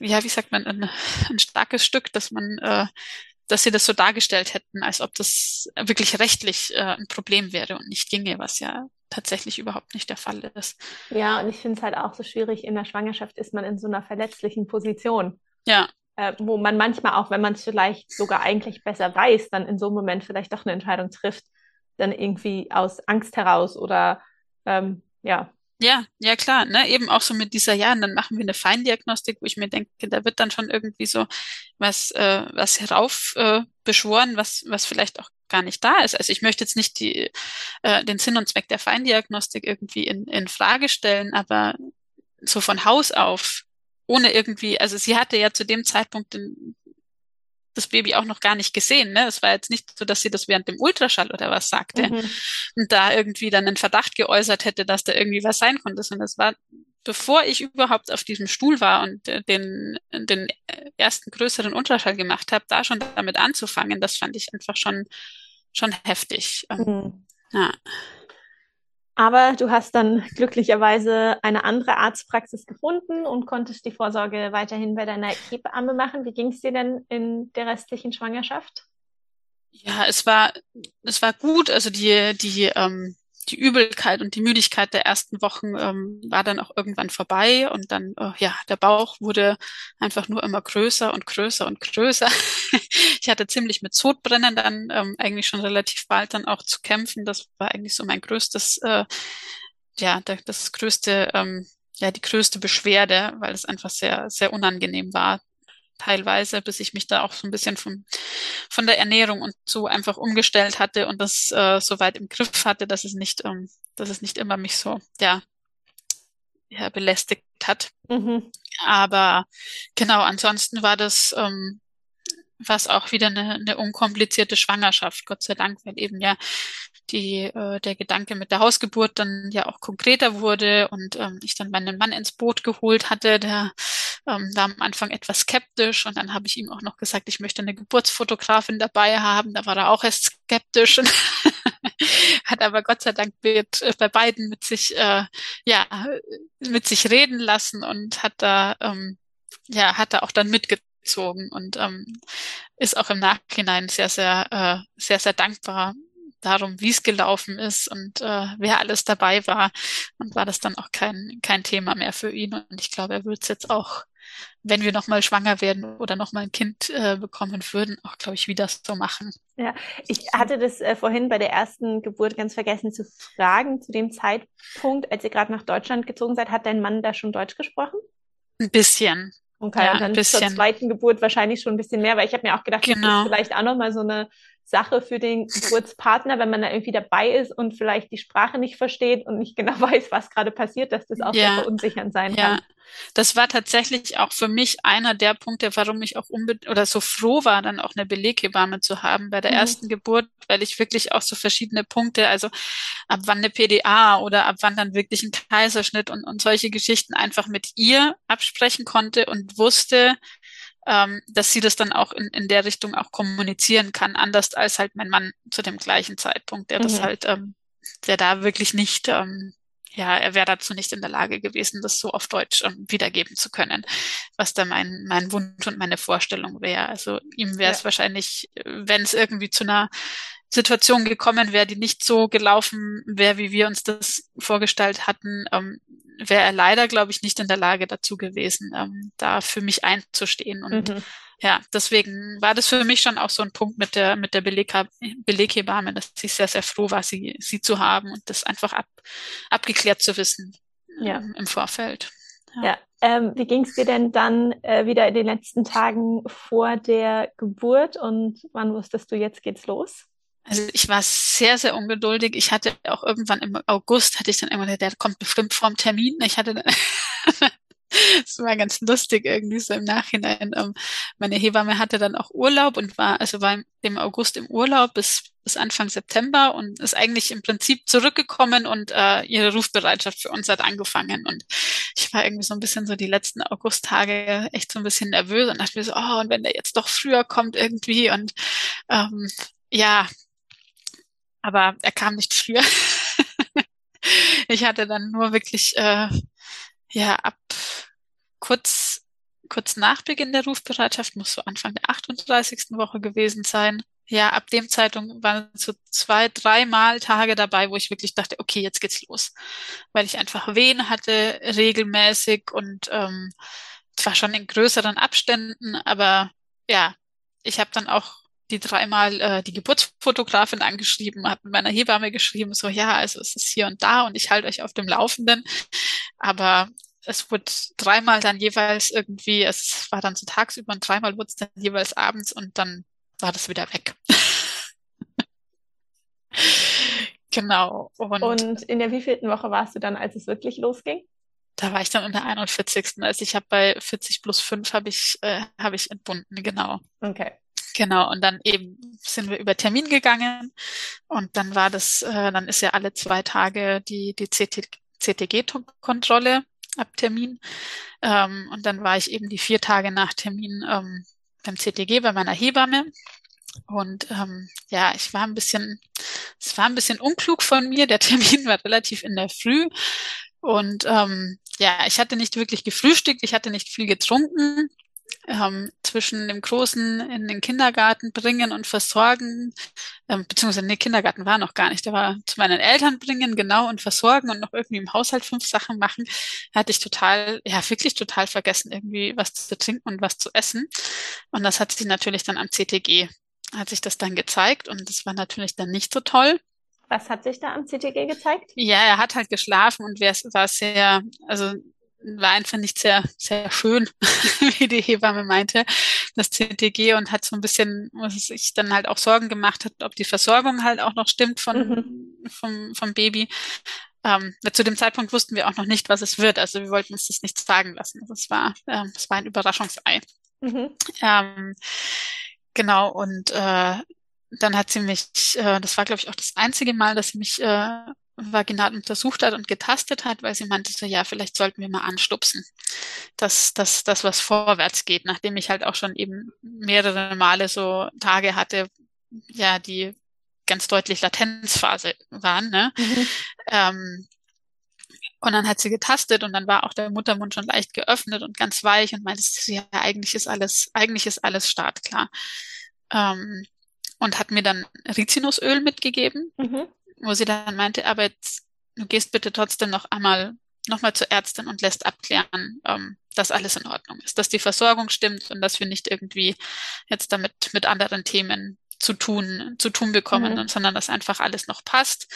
ja, wie sagt man, ein, ein starkes Stück, dass man, äh, dass sie das so dargestellt hätten, als ob das wirklich rechtlich äh, ein Problem wäre und nicht ginge, was ja tatsächlich überhaupt nicht der Fall ist. Ja, und ich finde es halt auch so schwierig, in der Schwangerschaft ist man in so einer verletzlichen Position. Ja. Äh, wo man manchmal auch, wenn man es vielleicht sogar eigentlich besser weiß, dann in so einem Moment vielleicht doch eine Entscheidung trifft, dann irgendwie aus Angst heraus oder ähm, ja. Ja, ja klar, ne, eben auch so mit dieser, ja, und dann machen wir eine Feindiagnostik, wo ich mir denke, da wird dann schon irgendwie so was, äh, was herauf äh, beschworen, was, was vielleicht auch gar nicht da ist. Also ich möchte jetzt nicht die, äh, den Sinn und Zweck der Feindiagnostik irgendwie in, in Frage stellen, aber so von Haus auf, ohne irgendwie, also sie hatte ja zu dem Zeitpunkt den, das Baby auch noch gar nicht gesehen. Ne? Es war jetzt nicht so, dass sie das während dem Ultraschall oder was sagte mhm. und da irgendwie dann einen Verdacht geäußert hätte, dass da irgendwie was sein konnte, sondern es war bevor ich überhaupt auf diesem Stuhl war und äh, den, den ersten größeren Ultraschall gemacht habe, da schon damit anzufangen, das fand ich einfach schon, schon heftig. Ähm, mhm. Ja. Aber du hast dann glücklicherweise eine andere Arztpraxis gefunden und konntest die Vorsorge weiterhin bei deiner Hebamme machen. Wie ging es dir denn in der restlichen Schwangerschaft? Ja, es war, es war gut. Also die, die, ähm, die Übelkeit und die Müdigkeit der ersten Wochen ähm, war dann auch irgendwann vorbei und dann, oh, ja, der Bauch wurde einfach nur immer größer und größer und größer. ich hatte ziemlich mit Sodbrennen dann ähm, eigentlich schon relativ bald dann auch zu kämpfen. Das war eigentlich so mein größtes, äh, ja, das größte, ähm, ja, die größte Beschwerde, weil es einfach sehr, sehr unangenehm war, teilweise, bis ich mich da auch so ein bisschen vom, von der Ernährung und so einfach umgestellt hatte und das äh, so weit im Griff hatte, dass es nicht, ähm, dass es nicht immer mich so, ja, ja belästigt hat. Mhm. Aber genau, ansonsten war das ähm, was auch wieder eine, eine unkomplizierte Schwangerschaft, Gott sei Dank, weil eben ja die, äh, der Gedanke mit der Hausgeburt dann ja auch konkreter wurde und ähm, ich dann meinen Mann ins Boot geholt hatte, der ähm, war am Anfang etwas skeptisch und dann habe ich ihm auch noch gesagt, ich möchte eine Geburtsfotografin dabei haben. Da war er auch erst skeptisch und hat aber Gott sei Dank mit, äh, bei beiden mit sich äh, ja mit sich reden lassen und hat da ähm, ja hat er auch dann mitgezogen und ähm, ist auch im Nachhinein sehr sehr äh, sehr sehr dankbar darum, wie es gelaufen ist und äh, wer alles dabei war. Und war das dann auch kein, kein Thema mehr für ihn. Und ich glaube, er würde es jetzt auch, wenn wir nochmal schwanger werden oder nochmal ein Kind äh, bekommen würden, auch, glaube ich, wieder so machen. Ja, ich hatte das äh, vorhin bei der ersten Geburt ganz vergessen zu fragen. Zu dem Zeitpunkt, als ihr gerade nach Deutschland gezogen seid, hat dein Mann da schon Deutsch gesprochen? Ein bisschen. Okay, ja, und dann zur zweiten Geburt wahrscheinlich schon ein bisschen mehr, weil ich habe mir auch gedacht, genau. das ist vielleicht auch nochmal so eine Sache für den Geburtspartner, wenn man da irgendwie dabei ist und vielleicht die Sprache nicht versteht und nicht genau weiß, was gerade passiert, dass das auch ja. sehr verunsichernd sein ja. kann. Das war tatsächlich auch für mich einer der Punkte, warum ich auch unbedingt oder so froh war, dann auch eine Beleghebamme zu haben bei der mhm. ersten Geburt, weil ich wirklich auch so verschiedene Punkte, also ab wann eine PDA oder ab wann dann wirklich ein Kaiserschnitt und, und solche Geschichten einfach mit ihr absprechen konnte und wusste, ähm, dass sie das dann auch in, in der Richtung auch kommunizieren kann, anders als halt mein Mann zu dem gleichen Zeitpunkt, der mhm. das halt, ähm, der da wirklich nicht, ähm, ja, er wäre dazu nicht in der Lage gewesen, das so auf Deutsch ähm, wiedergeben zu können, was da mein, mein Wunsch und meine Vorstellung wäre. Also ihm wäre es ja. wahrscheinlich, wenn es irgendwie zu einer Situation gekommen wäre, die nicht so gelaufen wäre, wie wir uns das vorgestellt hatten, ähm, wäre er leider, glaube ich, nicht in der Lage dazu gewesen, ähm, da für mich einzustehen. Und mhm. ja, deswegen war das für mich schon auch so ein Punkt mit der, mit der Beleg Beleghebamme, dass ich sehr, sehr froh war, sie, sie zu haben und das einfach ab, abgeklärt zu wissen ja. ähm, im Vorfeld. Ja. ja. Ähm, wie ging es dir denn dann äh, wieder in den letzten Tagen vor der Geburt und wann wusstest du, jetzt geht's los? Also ich war sehr, sehr ungeduldig. Ich hatte auch irgendwann im August, hatte ich dann immer, der kommt bestimmt vorm Termin. Ich hatte, das war ganz lustig irgendwie so im Nachhinein. Ähm, meine Hebamme hatte dann auch Urlaub und war, also war im August im Urlaub bis, bis Anfang September und ist eigentlich im Prinzip zurückgekommen und äh, ihre Rufbereitschaft für uns hat angefangen. Und ich war irgendwie so ein bisschen so die letzten Augusttage echt so ein bisschen nervös und dachte mir so, oh, und wenn der jetzt doch früher kommt irgendwie und ähm, ja, aber er kam nicht früher. ich hatte dann nur wirklich äh, ja ab kurz kurz nach Beginn der Rufbereitschaft muss so Anfang der 38. Woche gewesen sein. Ja, ab dem Zeitpunkt waren so zwei, dreimal Tage dabei, wo ich wirklich dachte, okay, jetzt geht's los, weil ich einfach Wehen hatte regelmäßig und ähm, zwar schon in größeren Abständen, aber ja, ich habe dann auch die dreimal äh, die Geburtsfotografin angeschrieben, hat mit meiner Hebamme geschrieben, so ja, also es ist hier und da und ich halte euch auf dem Laufenden. Aber es wurde dreimal dann jeweils irgendwie, es war dann so tagsüber und dreimal wurde es dann jeweils abends und dann war das wieder weg. genau. Und, und in der wievielten Woche warst du dann, als es wirklich losging? Da war ich dann in der 41. Also ich habe bei 40 plus 5 habe ich, äh, habe ich entbunden, genau. Okay. Genau, und dann eben sind wir über Termin gegangen und dann war das, äh, dann ist ja alle zwei Tage die, die CTG-Kontrolle ab Termin. Ähm, und dann war ich eben die vier Tage nach Termin ähm, beim CTG bei meiner Hebamme. Und ähm, ja, ich war ein bisschen, es war ein bisschen unklug von mir. Der Termin war relativ in der Früh. Und ähm, ja, ich hatte nicht wirklich gefrühstückt, ich hatte nicht viel getrunken ähm, zwischen dem Großen in den Kindergarten bringen und versorgen, ähm, beziehungsweise nee, Kindergarten war noch gar nicht, der war zu meinen Eltern bringen, genau, und versorgen und noch irgendwie im Haushalt fünf Sachen machen, hatte ich total, ja, wirklich total vergessen, irgendwie was zu trinken und was zu essen. Und das hat sich natürlich dann am CTG, hat sich das dann gezeigt und das war natürlich dann nicht so toll. Was hat sich da am CTG gezeigt? Ja, er hat halt geschlafen und war sehr, also war einfach nicht sehr, sehr schön, wie die Hebamme meinte, das CTG und hat so ein bisschen, was sich dann halt auch Sorgen gemacht hat, ob die Versorgung halt auch noch stimmt von, mhm. vom, vom Baby. Ähm, zu dem Zeitpunkt wussten wir auch noch nicht, was es wird. Also wir wollten uns das nicht sagen lassen. Das war, ähm, das war ein Überraschungsei. Mhm. Ähm, genau, und äh, dann hat sie mich, äh, das war glaube ich auch das einzige Mal, dass sie mich äh, vaginal untersucht hat und getastet hat, weil sie meinte so, ja, vielleicht sollten wir mal anstupsen, dass, dass dass was vorwärts geht, nachdem ich halt auch schon eben mehrere Male so Tage hatte, ja, die ganz deutlich Latenzphase waren. Ne? Mhm. Ähm, und dann hat sie getastet und dann war auch der Muttermund schon leicht geöffnet und ganz weich und meinte, ja, eigentlich ist alles, eigentlich ist alles startklar. Ähm, und hat mir dann Rizinusöl mitgegeben. Mhm wo sie dann meinte, aber jetzt, du gehst bitte trotzdem noch einmal nochmal zur Ärztin und lässt abklären, ähm, dass alles in Ordnung ist, dass die Versorgung stimmt und dass wir nicht irgendwie jetzt damit mit anderen Themen zu tun, zu tun bekommen, mhm. sondern dass einfach alles noch passt.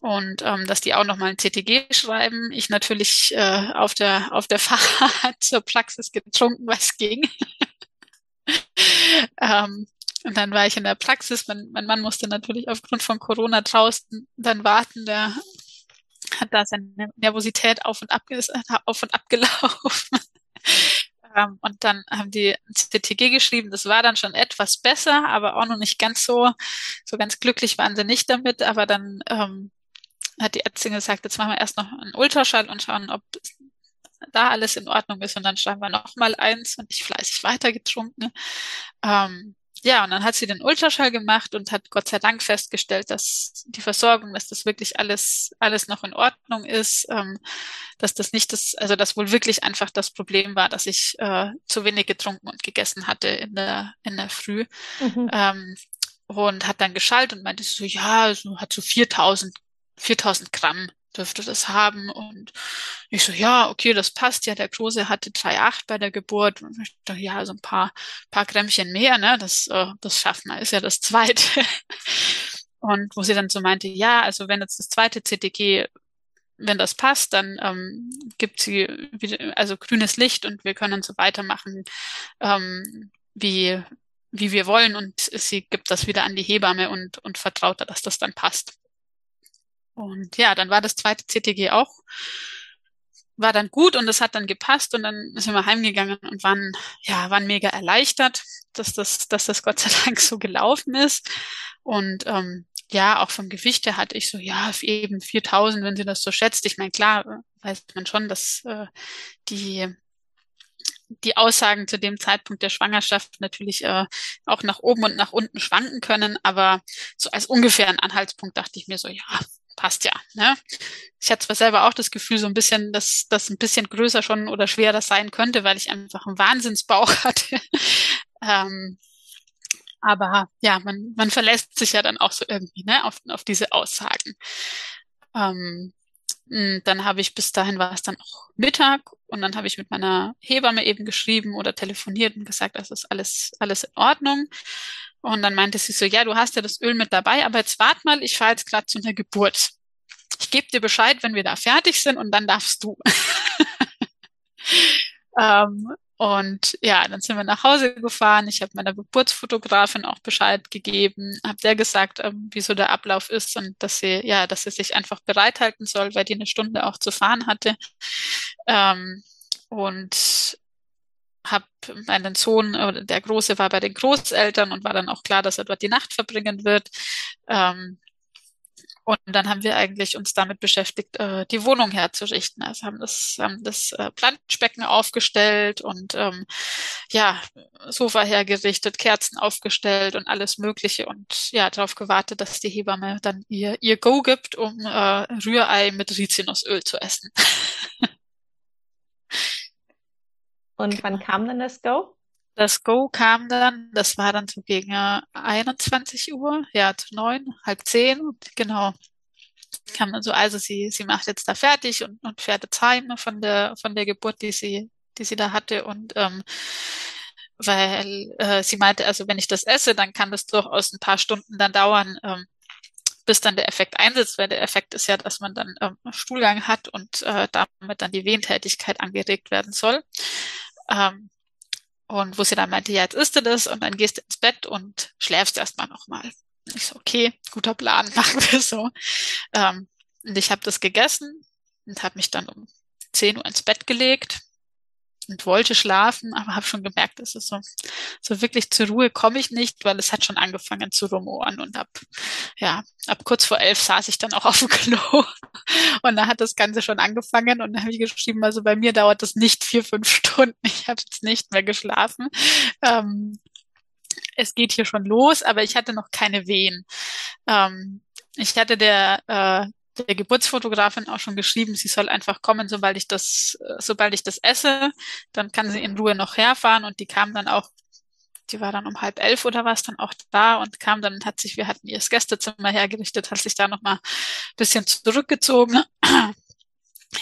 Und ähm, dass die auch nochmal ein CTG schreiben. Ich natürlich äh, auf der auf der Fahrt zur Praxis getrunken, was ging. ähm, und dann war ich in der Praxis. Mein, mein Mann musste natürlich aufgrund von Corona draußen dann warten. Der hat da seine Nervosität auf und ab, auf und ab gelaufen. Ähm, und dann haben die CTG geschrieben. Das war dann schon etwas besser, aber auch noch nicht ganz so, so ganz glücklich waren sie nicht damit. Aber dann ähm, hat die Ärztin gesagt, jetzt machen wir erst noch einen Ultraschall und schauen, ob da alles in Ordnung ist. Und dann schreiben wir noch mal eins und ich fleißig weitergetrunken. Ähm, ja, und dann hat sie den Ultraschall gemacht und hat Gott sei Dank festgestellt, dass die Versorgung, dass das wirklich alles, alles noch in Ordnung ist, ähm, dass das nicht das, also das wohl wirklich einfach das Problem war, dass ich äh, zu wenig getrunken und gegessen hatte in der, in der Früh. Mhm. Ähm, und hat dann geschallt und meinte so, ja, so hat so 4000, 4000 Gramm dürfte das haben. Und ich so, ja, okay, das passt ja. Der Große hatte 3,8 bei der Geburt. Und ich dachte, ja, so ein paar, paar Grämmchen mehr, ne? Das, äh, das schafft man, ist ja das zweite. und wo sie dann so meinte, ja, also wenn jetzt das zweite CTG wenn das passt, dann ähm, gibt sie wieder, also grünes Licht und wir können so weitermachen, ähm, wie, wie wir wollen. Und sie gibt das wieder an die Hebamme und, und vertraut, dass das dann passt. Und ja, dann war das zweite CTG auch, war dann gut und es hat dann gepasst und dann sind wir heimgegangen und waren, ja, waren mega erleichtert, dass das, dass das Gott sei Dank so gelaufen ist. Und ähm, ja, auch vom Gewicht her hatte ich so, ja, eben 4000, wenn sie das so schätzt. Ich meine, klar, weiß man schon, dass äh, die die Aussagen zu dem Zeitpunkt der Schwangerschaft natürlich äh, auch nach oben und nach unten schwanken können, aber so als ungefähren Anhaltspunkt dachte ich mir so, ja, passt ja. Ne? Ich hatte zwar selber auch das Gefühl, so ein bisschen, dass das ein bisschen größer schon oder schwerer sein könnte, weil ich einfach einen Wahnsinnsbauch hatte. ähm, aber ja, man, man verlässt sich ja dann auch so irgendwie ne, auf, auf diese Aussagen. Ähm, hm, dann habe ich bis dahin war es dann auch Mittag und dann habe ich mit meiner Hebamme eben geschrieben oder telefoniert und gesagt, das ist alles alles in Ordnung. Und dann meinte sie so, ja, du hast ja das Öl mit dabei, aber jetzt wart mal, ich fahre jetzt gerade zu einer Geburt. Ich gebe dir Bescheid, wenn wir da fertig sind und dann darfst du. ähm, und ja, dann sind wir nach Hause gefahren. Ich habe meiner Geburtsfotografin auch Bescheid gegeben, habe der gesagt, ähm, wieso der Ablauf ist und dass sie, ja, dass sie sich einfach bereithalten soll, weil die eine Stunde auch zu fahren hatte. Ähm, und habe meinen Sohn, oder der Große war bei den Großeltern und war dann auch klar, dass er dort die Nacht verbringen wird. Ähm, und dann haben wir eigentlich uns damit beschäftigt, äh, die Wohnung herzurichten. Also haben das, haben das äh, Planschbecken aufgestellt und ähm, ja, Sofa hergerichtet, Kerzen aufgestellt und alles Mögliche und ja, darauf gewartet, dass die Hebamme dann ihr, ihr Go gibt, um äh, Rührei mit Rizinusöl zu essen. Und wann kam denn das Go? Das Go kam dann, das war dann so gegen 21 Uhr, ja, zu neun, halb zehn, genau. Kam dann so, also sie, sie macht jetzt da fertig und, und fährt jetzt heim von der, von der Geburt, die sie, die sie da hatte und, ähm, weil äh, sie meinte, also wenn ich das esse, dann kann das durchaus ein paar Stunden dann dauern, ähm, bis dann der Effekt einsetzt, weil der Effekt ist ja, dass man dann ähm, Stuhlgang hat und äh, damit dann die Wehentätigkeit angeregt werden soll. Ähm, und wo sie dann meinte, ja, jetzt isst du das und dann gehst du ins Bett und schläfst erstmal nochmal. Ich so, okay, guter Plan, machen wir so. Ähm, und ich habe das gegessen und habe mich dann um 10 Uhr ins Bett gelegt und wollte schlafen, aber habe schon gemerkt, es so, so wirklich zur Ruhe komme ich nicht, weil es hat schon angefangen zu rumoren und ab, ja, ab kurz vor elf saß ich dann auch auf dem Klo und da hat das Ganze schon angefangen und dann habe ich geschrieben, also bei mir dauert das nicht vier, fünf Stunden, ich habe jetzt nicht mehr geschlafen. Ähm, es geht hier schon los, aber ich hatte noch keine Wehen. Ähm, ich hatte der äh, der Geburtsfotografin auch schon geschrieben, sie soll einfach kommen, sobald ich das, äh, sobald ich das esse, dann kann sie in Ruhe noch herfahren und die kam dann auch, die war dann um halb elf oder was dann auch da und kam dann hat sich, wir hatten ihr das Gästezimmer hergerichtet, hat sich da noch mal ein bisschen zurückgezogen.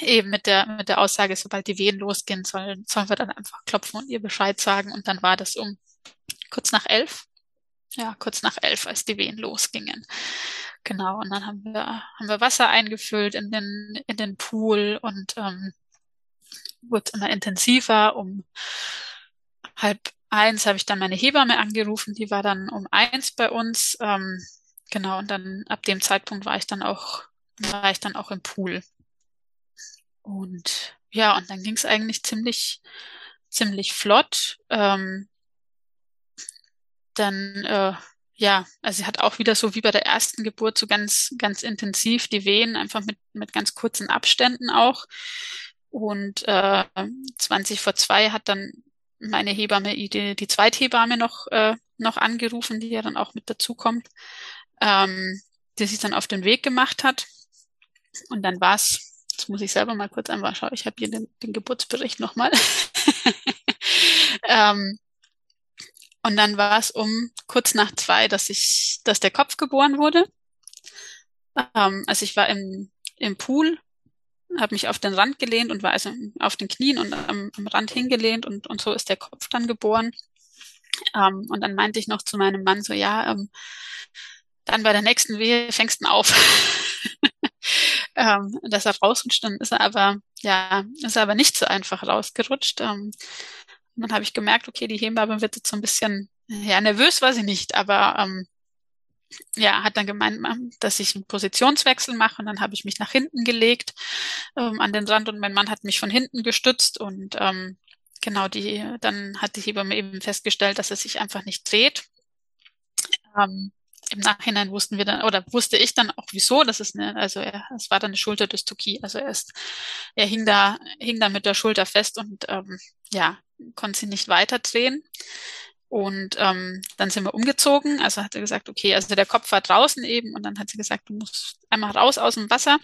Eben mit der, mit der Aussage, sobald die Wehen losgehen sollen, sollen wir dann einfach klopfen und ihr Bescheid sagen. Und dann war das um kurz nach elf. Ja, kurz nach elf, als die Wehen losgingen. Genau, und dann haben wir, haben wir Wasser eingefüllt in den, in den Pool und ähm, wurde immer intensiver. Um halb eins habe ich dann meine Hebamme angerufen, die war dann um eins bei uns. Ähm, genau, und dann ab dem Zeitpunkt war ich dann auch, war ich dann auch im Pool. Und ja, und dann ging es eigentlich ziemlich, ziemlich flott. Ähm, dann äh, ja, also sie hat auch wieder so wie bei der ersten Geburt so ganz, ganz intensiv die Wehen, einfach mit, mit ganz kurzen Abständen auch. Und äh, 20 vor zwei hat dann meine Hebamme, die, die Zweithebamme noch, äh, noch angerufen, die ja dann auch mit dazukommt, ähm, die sich dann auf den Weg gemacht hat. Und dann war's, jetzt muss ich selber mal kurz einmal schauen, ich habe hier den, den Geburtsbericht nochmal. ähm, und dann war es um kurz nach zwei, dass ich, dass der Kopf geboren wurde. Ähm, also ich war im, im Pool, habe mich auf den Rand gelehnt und war also auf den Knien und am, am Rand hingelehnt und, und so ist der Kopf dann geboren. Ähm, und dann meinte ich noch zu meinem Mann so, ja, ähm, dann bei der nächsten Wehe fängst du auf. ähm, dass er rausrutscht, dann ist er aber, ja, ist er aber nicht so einfach rausgerutscht. Ähm, und dann habe ich gemerkt, okay, die Hebamme wird jetzt so ein bisschen, ja, nervös war sie nicht, aber ähm, ja, hat dann gemeint, dass ich einen Positionswechsel mache und dann habe ich mich nach hinten gelegt ähm, an den Rand und mein Mann hat mich von hinten gestützt und ähm, genau die, dann hat die Hebamme eben festgestellt, dass er sich einfach nicht dreht. Ähm, Im Nachhinein wussten wir dann, oder wusste ich dann auch wieso, das ist eine, also er, es war dann eine Schulterdystokie, also er ist, er hing da, hing da mit der Schulter fest und ähm, ja, konnte sie nicht weiterdrehen. Und ähm, dann sind wir umgezogen. Also hat er gesagt, okay, also der Kopf war draußen eben und dann hat sie gesagt, du musst einmal raus aus dem Wasser.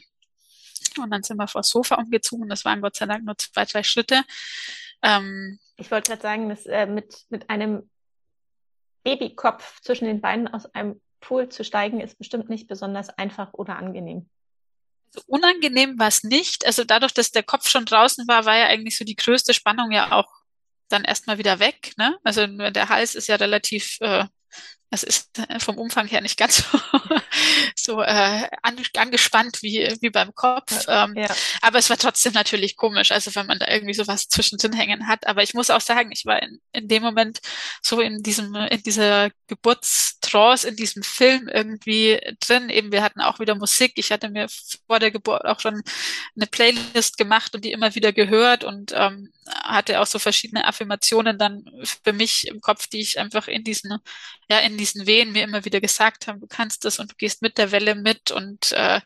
Und dann sind wir vor das Sofa umgezogen. Das waren Gott sei Dank nur zwei, drei Schritte. Ähm, ich wollte gerade sagen, dass äh, mit, mit einem Babykopf zwischen den Beinen aus einem Pool zu steigen, ist bestimmt nicht besonders einfach oder angenehm. Also unangenehm war es nicht. Also dadurch, dass der Kopf schon draußen war, war ja eigentlich so die größte Spannung ja auch dann erstmal wieder weg. Ne? Also der Hals ist ja relativ äh, es ist äh, vom Umfang her nicht ganz so, so äh, angespannt wie, wie beim Kopf. Ähm, ja. Aber es war trotzdem natürlich komisch, also wenn man da irgendwie so was zwischendrin hängen hat. Aber ich muss auch sagen, ich war in, in dem Moment so in diesem, in dieser Geburtstrance, in diesem Film irgendwie drin. Eben, wir hatten auch wieder Musik. Ich hatte mir vor der Geburt auch schon eine Playlist gemacht und die immer wieder gehört und ähm, hatte auch so verschiedene Affirmationen dann für mich im Kopf, die ich einfach in diesen, ja, in diesen Wehen mir immer wieder gesagt haben, du kannst das und du gehst mit der Welle mit und äh,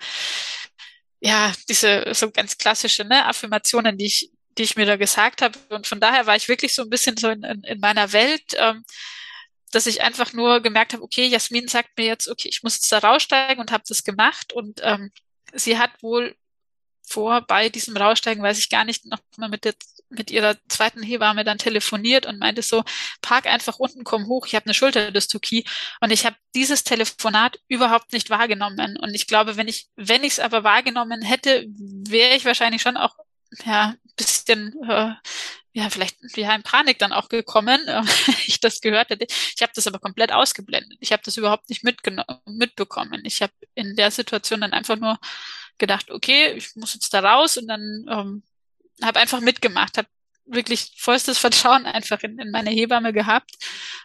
ja, diese so ganz klassische ne, Affirmationen, die ich, die ich mir da gesagt habe. Und von daher war ich wirklich so ein bisschen so in, in, in meiner Welt, ähm, dass ich einfach nur gemerkt habe, okay, Jasmin sagt mir jetzt, okay, ich muss jetzt da raussteigen und habe das gemacht. Und ähm, sie hat wohl vor bei diesem Raussteigen, weiß ich gar nicht, noch mal mit, der, mit ihrer zweiten Hebamme dann telefoniert und meinte so, park einfach unten, komm hoch, ich habe eine Schulterdystokie. Und ich habe dieses Telefonat überhaupt nicht wahrgenommen. Und ich glaube, wenn ich, wenn ich es aber wahrgenommen hätte, wäre ich wahrscheinlich schon auch ja, bisschen äh, ja, vielleicht ja in Panik dann auch gekommen, äh, ich das gehört hätte. Ich habe das aber komplett ausgeblendet. Ich habe das überhaupt nicht mitbekommen. Ich habe in der Situation dann einfach nur gedacht, okay, ich muss jetzt da raus und dann ähm, habe einfach mitgemacht, habe wirklich vollstes Vertrauen einfach in, in meine Hebamme gehabt.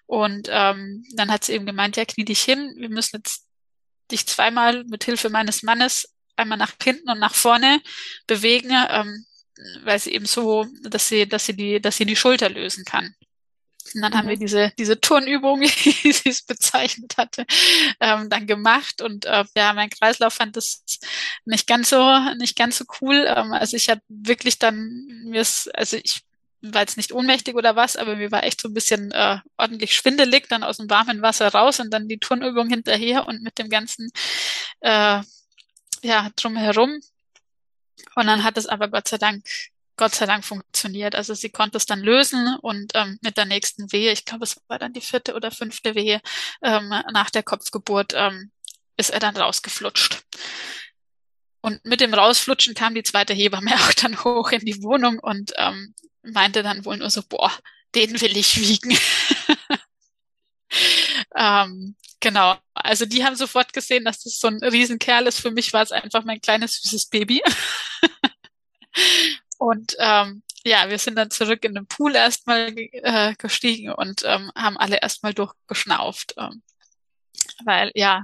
Und ähm, dann hat sie eben gemeint, ja, knie dich hin, wir müssen jetzt dich zweimal mit Hilfe meines Mannes einmal nach hinten und nach vorne bewegen, ähm, weil sie eben so, dass sie, dass sie die, dass sie die Schulter lösen kann. Und dann mhm. haben wir mhm. diese, diese Turnübung, wie sie es bezeichnet hatte, ähm, dann gemacht. Und äh, ja, mein Kreislauf fand das nicht ganz so, nicht ganz so cool. Ähm, also ich habe wirklich dann mir also ich war jetzt nicht ohnmächtig oder was, aber mir war echt so ein bisschen äh, ordentlich schwindelig, dann aus dem warmen Wasser raus und dann die Turnübung hinterher und mit dem ganzen äh, ja drumherum. Und dann hat es aber Gott sei Dank Gott sei Dank funktioniert. Also sie konnte es dann lösen und ähm, mit der nächsten Wehe, ich glaube, es war dann die vierte oder fünfte Wehe ähm, nach der Kopfgeburt, ähm, ist er dann rausgeflutscht. Und mit dem Rausflutschen kam die zweite Hebamme auch dann hoch in die Wohnung und ähm, meinte dann wohl nur so, boah, den will ich wiegen. ähm, genau. Also die haben sofort gesehen, dass das so ein Riesenkerl ist. Für mich war es einfach mein kleines süßes Baby. Und ähm, ja, wir sind dann zurück in den Pool erstmal äh, gestiegen und ähm, haben alle erstmal durchgeschnauft. Ähm, weil ja,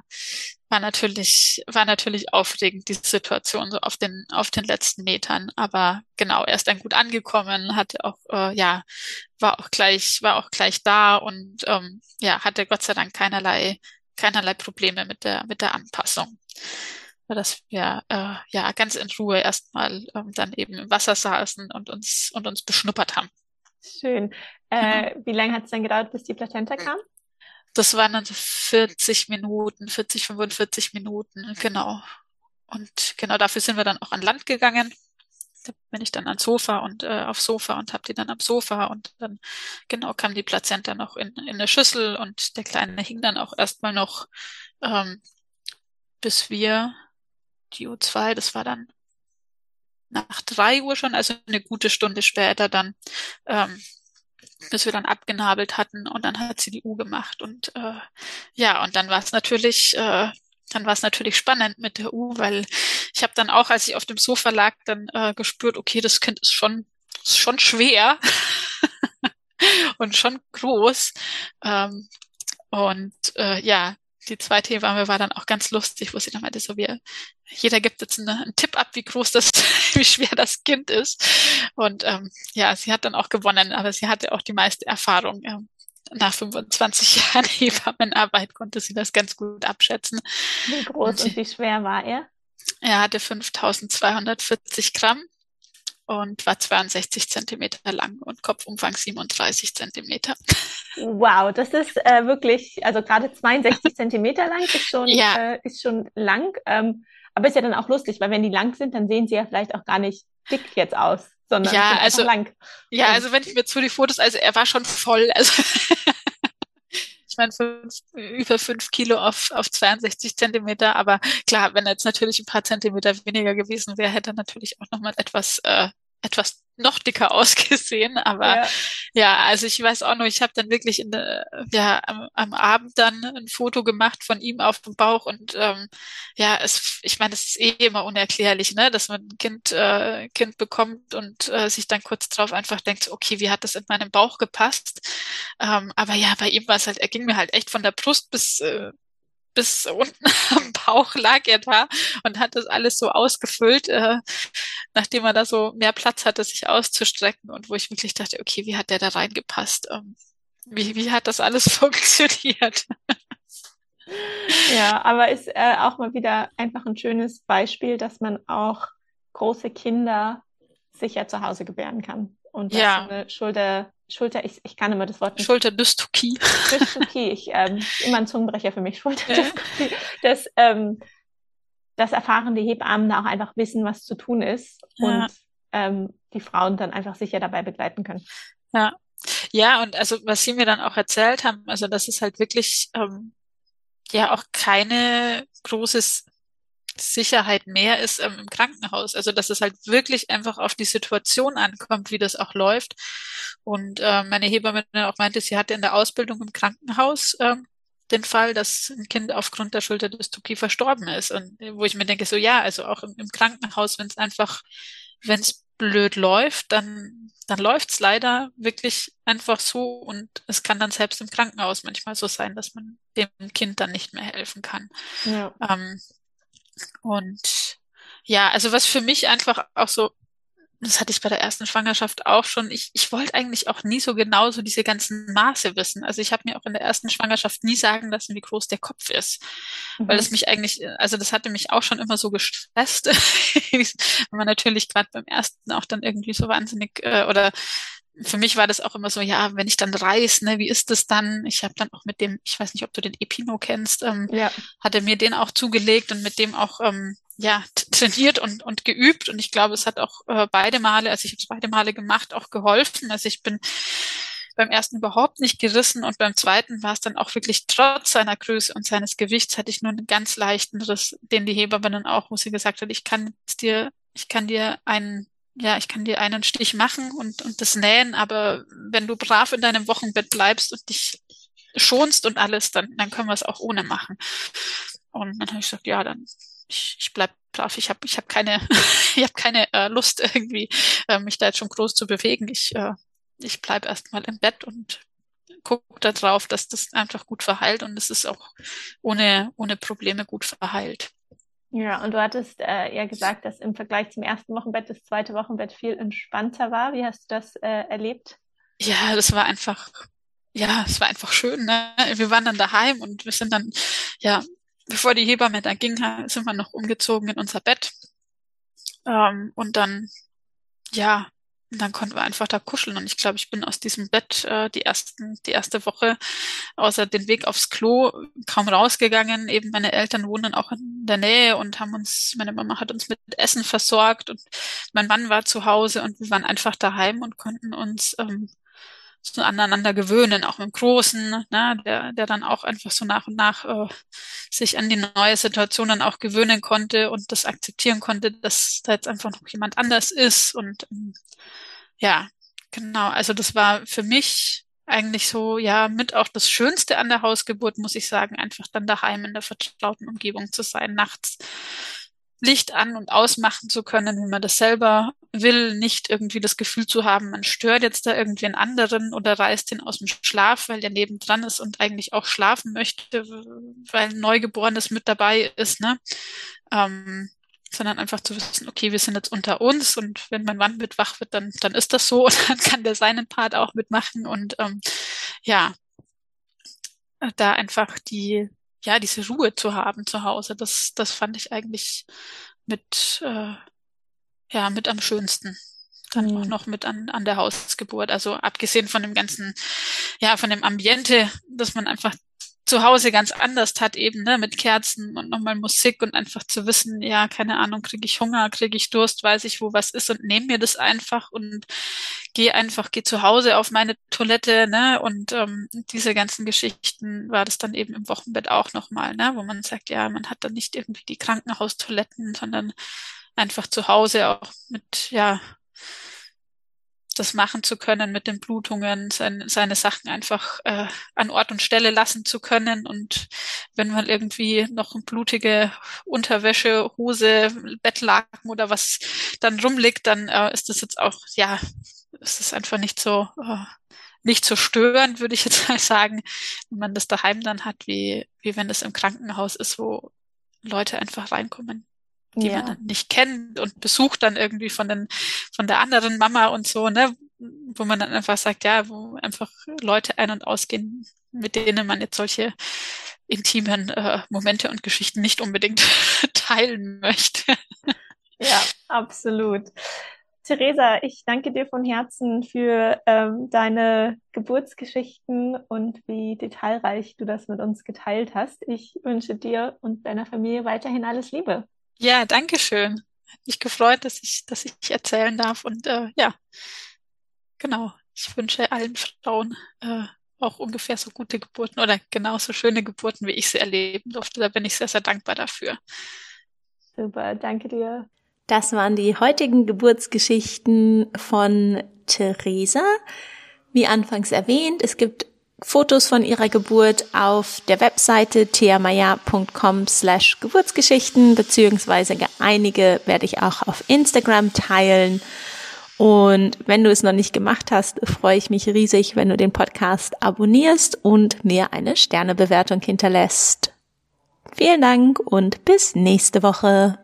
war natürlich, war natürlich aufregend, diese Situation so auf den, auf den letzten Metern. Aber genau, er ist dann gut angekommen, hatte auch, äh, ja, war auch gleich, war auch gleich da und ähm, ja, hatte Gott sei Dank keinerlei, keinerlei Probleme mit der, mit der Anpassung. Dass wir äh, ja ganz in Ruhe erstmal ähm, dann eben im Wasser saßen und uns und uns beschnuppert haben. Schön. Äh, genau. Wie lange hat es denn gedauert, bis die Plazenta kam? Das waren dann so 40 Minuten, 40, 45 Minuten, genau. Und genau dafür sind wir dann auch an Land gegangen. Da bin ich dann ans Sofa und äh, aufs Sofa und habe die dann am Sofa und dann genau kam die Plazenta noch in, in eine Schüssel und der Kleine hing dann auch erstmal noch, ähm, bis wir die U2, das war dann nach drei Uhr schon, also eine gute Stunde später dann ähm, bis wir dann abgenabelt hatten und dann hat sie die U gemacht und äh, ja und dann war es natürlich äh, dann war es natürlich spannend mit der U, weil ich habe dann auch, als ich auf dem Sofa lag, dann äh, gespürt, okay, das Kind ist schon ist schon schwer und schon groß ähm, und äh, ja die zweite Hebamme war dann auch ganz lustig, wo sie dann meinte, so wir, jeder gibt jetzt eine, einen Tipp ab, wie groß das, wie schwer das Kind ist. Und ähm, ja, sie hat dann auch gewonnen, aber sie hatte auch die meiste Erfahrung. Ähm, nach 25 Jahren Hebammenarbeit konnte sie das ganz gut abschätzen. Wie groß und, und wie schwer war er? Er hatte 5240 Gramm und war 62 Zentimeter lang und Kopfumfang 37 Zentimeter. Wow, das ist äh, wirklich, also gerade 62 Zentimeter lang ist schon, ja. äh, ist schon lang. Ähm, aber ist ja dann auch lustig, weil wenn die lang sind, dann sehen sie ja vielleicht auch gar nicht dick jetzt aus, sondern ja, also, lang. Ja, also wenn ich mir zu die Fotos, also er war schon voll, also ich meine, fünf, über fünf Kilo auf, auf 62 Zentimeter. Aber klar, wenn er jetzt natürlich ein paar Zentimeter weniger gewesen wäre, hätte er natürlich auch nochmal etwas, äh, etwas noch dicker ausgesehen. Aber ja, ja also ich weiß auch noch, ich habe dann wirklich in der, ja, am, am Abend dann ein Foto gemacht von ihm auf dem Bauch und ähm, ja, es, ich meine, es ist eh immer unerklärlich, ne, dass man ein Kind, äh, Kind bekommt und äh, sich dann kurz drauf einfach denkt, okay, wie hat das in meinem Bauch gepasst? Ähm, aber ja, bei ihm war es halt, er ging mir halt echt von der Brust bis äh, bis unten am Bauch lag er da und hat das alles so ausgefüllt, äh, nachdem er da so mehr Platz hatte, sich auszustrecken und wo ich wirklich dachte, okay, wie hat der da reingepasst? Ähm, wie, wie hat das alles funktioniert? Ja, aber ist äh, auch mal wieder einfach ein schönes Beispiel, dass man auch große Kinder sicher zu Hause gebären kann und ja. eine Schulter Schulter, ich, ich kann immer das Wort nicht. Schulterdystokie. Dystokie, ich, ähm, immer ein Zungenbrecher für mich, Schulterdystokie. Ja. Dass, ähm, dass erfahrene Hebammen da auch einfach wissen, was zu tun ist ja. und ähm, die Frauen dann einfach sicher dabei begleiten können. Ja. Ja, und also was Sie mir dann auch erzählt haben, also das ist halt wirklich ähm, ja auch keine großes Sicherheit mehr ist ähm, im Krankenhaus. Also dass es halt wirklich einfach auf die Situation ankommt, wie das auch läuft. Und äh, meine Hebamme auch meinte, sie hatte in der Ausbildung im Krankenhaus äh, den Fall, dass ein Kind aufgrund der Schulterdystokie verstorben ist. Und wo ich mir denke, so ja, also auch im, im Krankenhaus, wenn es einfach, wenn es blöd läuft, dann, dann läuft's leider wirklich einfach so und es kann dann selbst im Krankenhaus manchmal so sein, dass man dem Kind dann nicht mehr helfen kann. Ja. Ähm, und ja, also was für mich einfach auch so, das hatte ich bei der ersten Schwangerschaft auch schon, ich, ich wollte eigentlich auch nie so genau so diese ganzen Maße wissen. Also ich habe mir auch in der ersten Schwangerschaft nie sagen lassen, wie groß der Kopf ist. Mhm. Weil das mich eigentlich, also das hatte mich auch schon immer so gestresst, wenn man natürlich gerade beim ersten auch dann irgendwie so wahnsinnig äh, oder für mich war das auch immer so, ja, wenn ich dann reis, ne, wie ist das dann? Ich habe dann auch mit dem, ich weiß nicht, ob du den Epino kennst, ähm, ja. hat er mir den auch zugelegt und mit dem auch ähm, ja trainiert und und geübt und ich glaube, es hat auch äh, beide Male, also ich habe es beide Male gemacht, auch geholfen. Also ich bin beim ersten überhaupt nicht gerissen und beim zweiten war es dann auch wirklich trotz seiner Größe und seines Gewichts hatte ich nur einen ganz leichten Riss, den die Hebamme dann auch, wo sie gesagt hat, ich kann dir, ich kann dir einen ja, ich kann dir einen Stich machen und, und das nähen, aber wenn du brav in deinem Wochenbett bleibst und dich schonst und alles, dann, dann können wir es auch ohne machen. Und dann habe ich gesagt, ja, dann ich, ich bleib, brav, ich habe ich hab keine, ich hab keine äh, Lust irgendwie, äh, mich da jetzt schon groß zu bewegen. Ich, äh, ich bleib erstmal im Bett und gucke darauf, dass das einfach gut verheilt und es ist auch ohne, ohne Probleme gut verheilt. Ja, und du hattest äh, ja gesagt, dass im Vergleich zum ersten Wochenbett das zweite Wochenbett viel entspannter war. Wie hast du das äh, erlebt? Ja, das war einfach, ja, es war einfach schön. Ne? Wir waren dann daheim und wir sind dann, ja, bevor die Hebamme da ging, sind wir noch umgezogen in unser Bett. Ähm, und dann, ja, dann konnten wir einfach da kuscheln. Und ich glaube, ich bin aus diesem Bett äh, die ersten, die erste Woche, außer den Weg aufs Klo, kaum rausgegangen. Eben meine Eltern wohnen auch in der Nähe und haben uns, meine Mama hat uns mit Essen versorgt und mein Mann war zu Hause und wir waren einfach daheim und konnten uns ähm, so aneinander gewöhnen, auch mit dem Großen, ne, der, der dann auch einfach so nach und nach äh, sich an die neue Situation dann auch gewöhnen konnte und das akzeptieren konnte, dass da jetzt einfach noch jemand anders ist. Und ähm, ja, genau, also das war für mich eigentlich so, ja, mit auch das Schönste an der Hausgeburt, muss ich sagen, einfach dann daheim in der vertrauten Umgebung zu sein, nachts Licht an und ausmachen zu können, wie man das selber will, nicht irgendwie das Gefühl zu haben, man stört jetzt da irgendwie einen anderen oder reißt ihn aus dem Schlaf, weil der nebendran ist und eigentlich auch schlafen möchte, weil ein Neugeborenes mit dabei ist, ne? Ähm, sondern einfach zu wissen, okay, wir sind jetzt unter uns und wenn mein Mann mit wach wird, dann, dann ist das so und dann kann der seinen Part auch mitmachen und ähm, ja, da einfach die, ja, diese Ruhe zu haben zu Hause, das, das fand ich eigentlich mit, äh, ja, mit am schönsten. Dann mhm. auch noch mit an, an der Hausgeburt. Also abgesehen von dem ganzen, ja, von dem Ambiente, dass man einfach zu Hause ganz anders hat, eben, ne, mit Kerzen und nochmal Musik und einfach zu wissen, ja, keine Ahnung, kriege ich Hunger, kriege ich Durst, weiß ich, wo was ist und nehme mir das einfach und gehe einfach, gehe zu Hause auf meine Toilette, ne, und ähm, diese ganzen Geschichten war das dann eben im Wochenbett auch nochmal, ne, wo man sagt, ja, man hat dann nicht irgendwie die Krankenhaustoiletten, sondern einfach zu Hause auch mit, ja, das machen zu können mit den Blutungen, seine, seine Sachen einfach äh, an Ort und Stelle lassen zu können. Und wenn man irgendwie noch blutige Unterwäsche, Hose, Bettlaken oder was dann rumliegt, dann äh, ist das jetzt auch, ja, ist das einfach nicht so, äh, nicht so störend, würde ich jetzt mal sagen, wenn man das daheim dann hat, wie, wie wenn es im Krankenhaus ist, wo Leute einfach reinkommen die ja. man nicht kennt und besucht dann irgendwie von den, von der anderen Mama und so, ne, wo man dann einfach sagt, ja, wo einfach Leute ein- und ausgehen, mit denen man jetzt solche intimen äh, Momente und Geschichten nicht unbedingt teilen möchte. Ja, absolut. Theresa, ich danke dir von Herzen für ähm, deine Geburtsgeschichten und wie detailreich du das mit uns geteilt hast. Ich wünsche dir und deiner Familie weiterhin alles Liebe. Ja, danke schön. Hat mich gefreut, dass ich, dass ich erzählen darf. Und äh, ja, genau. Ich wünsche allen Frauen äh, auch ungefähr so gute Geburten oder genauso schöne Geburten, wie ich sie erleben durfte. Da bin ich sehr, sehr dankbar dafür. Super, danke dir. Das waren die heutigen Geburtsgeschichten von Theresa. Wie anfangs erwähnt, es gibt Fotos von ihrer Geburt auf der Webseite theamaya.com slash Geburtsgeschichten, beziehungsweise einige werde ich auch auf Instagram teilen. Und wenn du es noch nicht gemacht hast, freue ich mich riesig, wenn du den Podcast abonnierst und mir eine Sternebewertung hinterlässt. Vielen Dank und bis nächste Woche.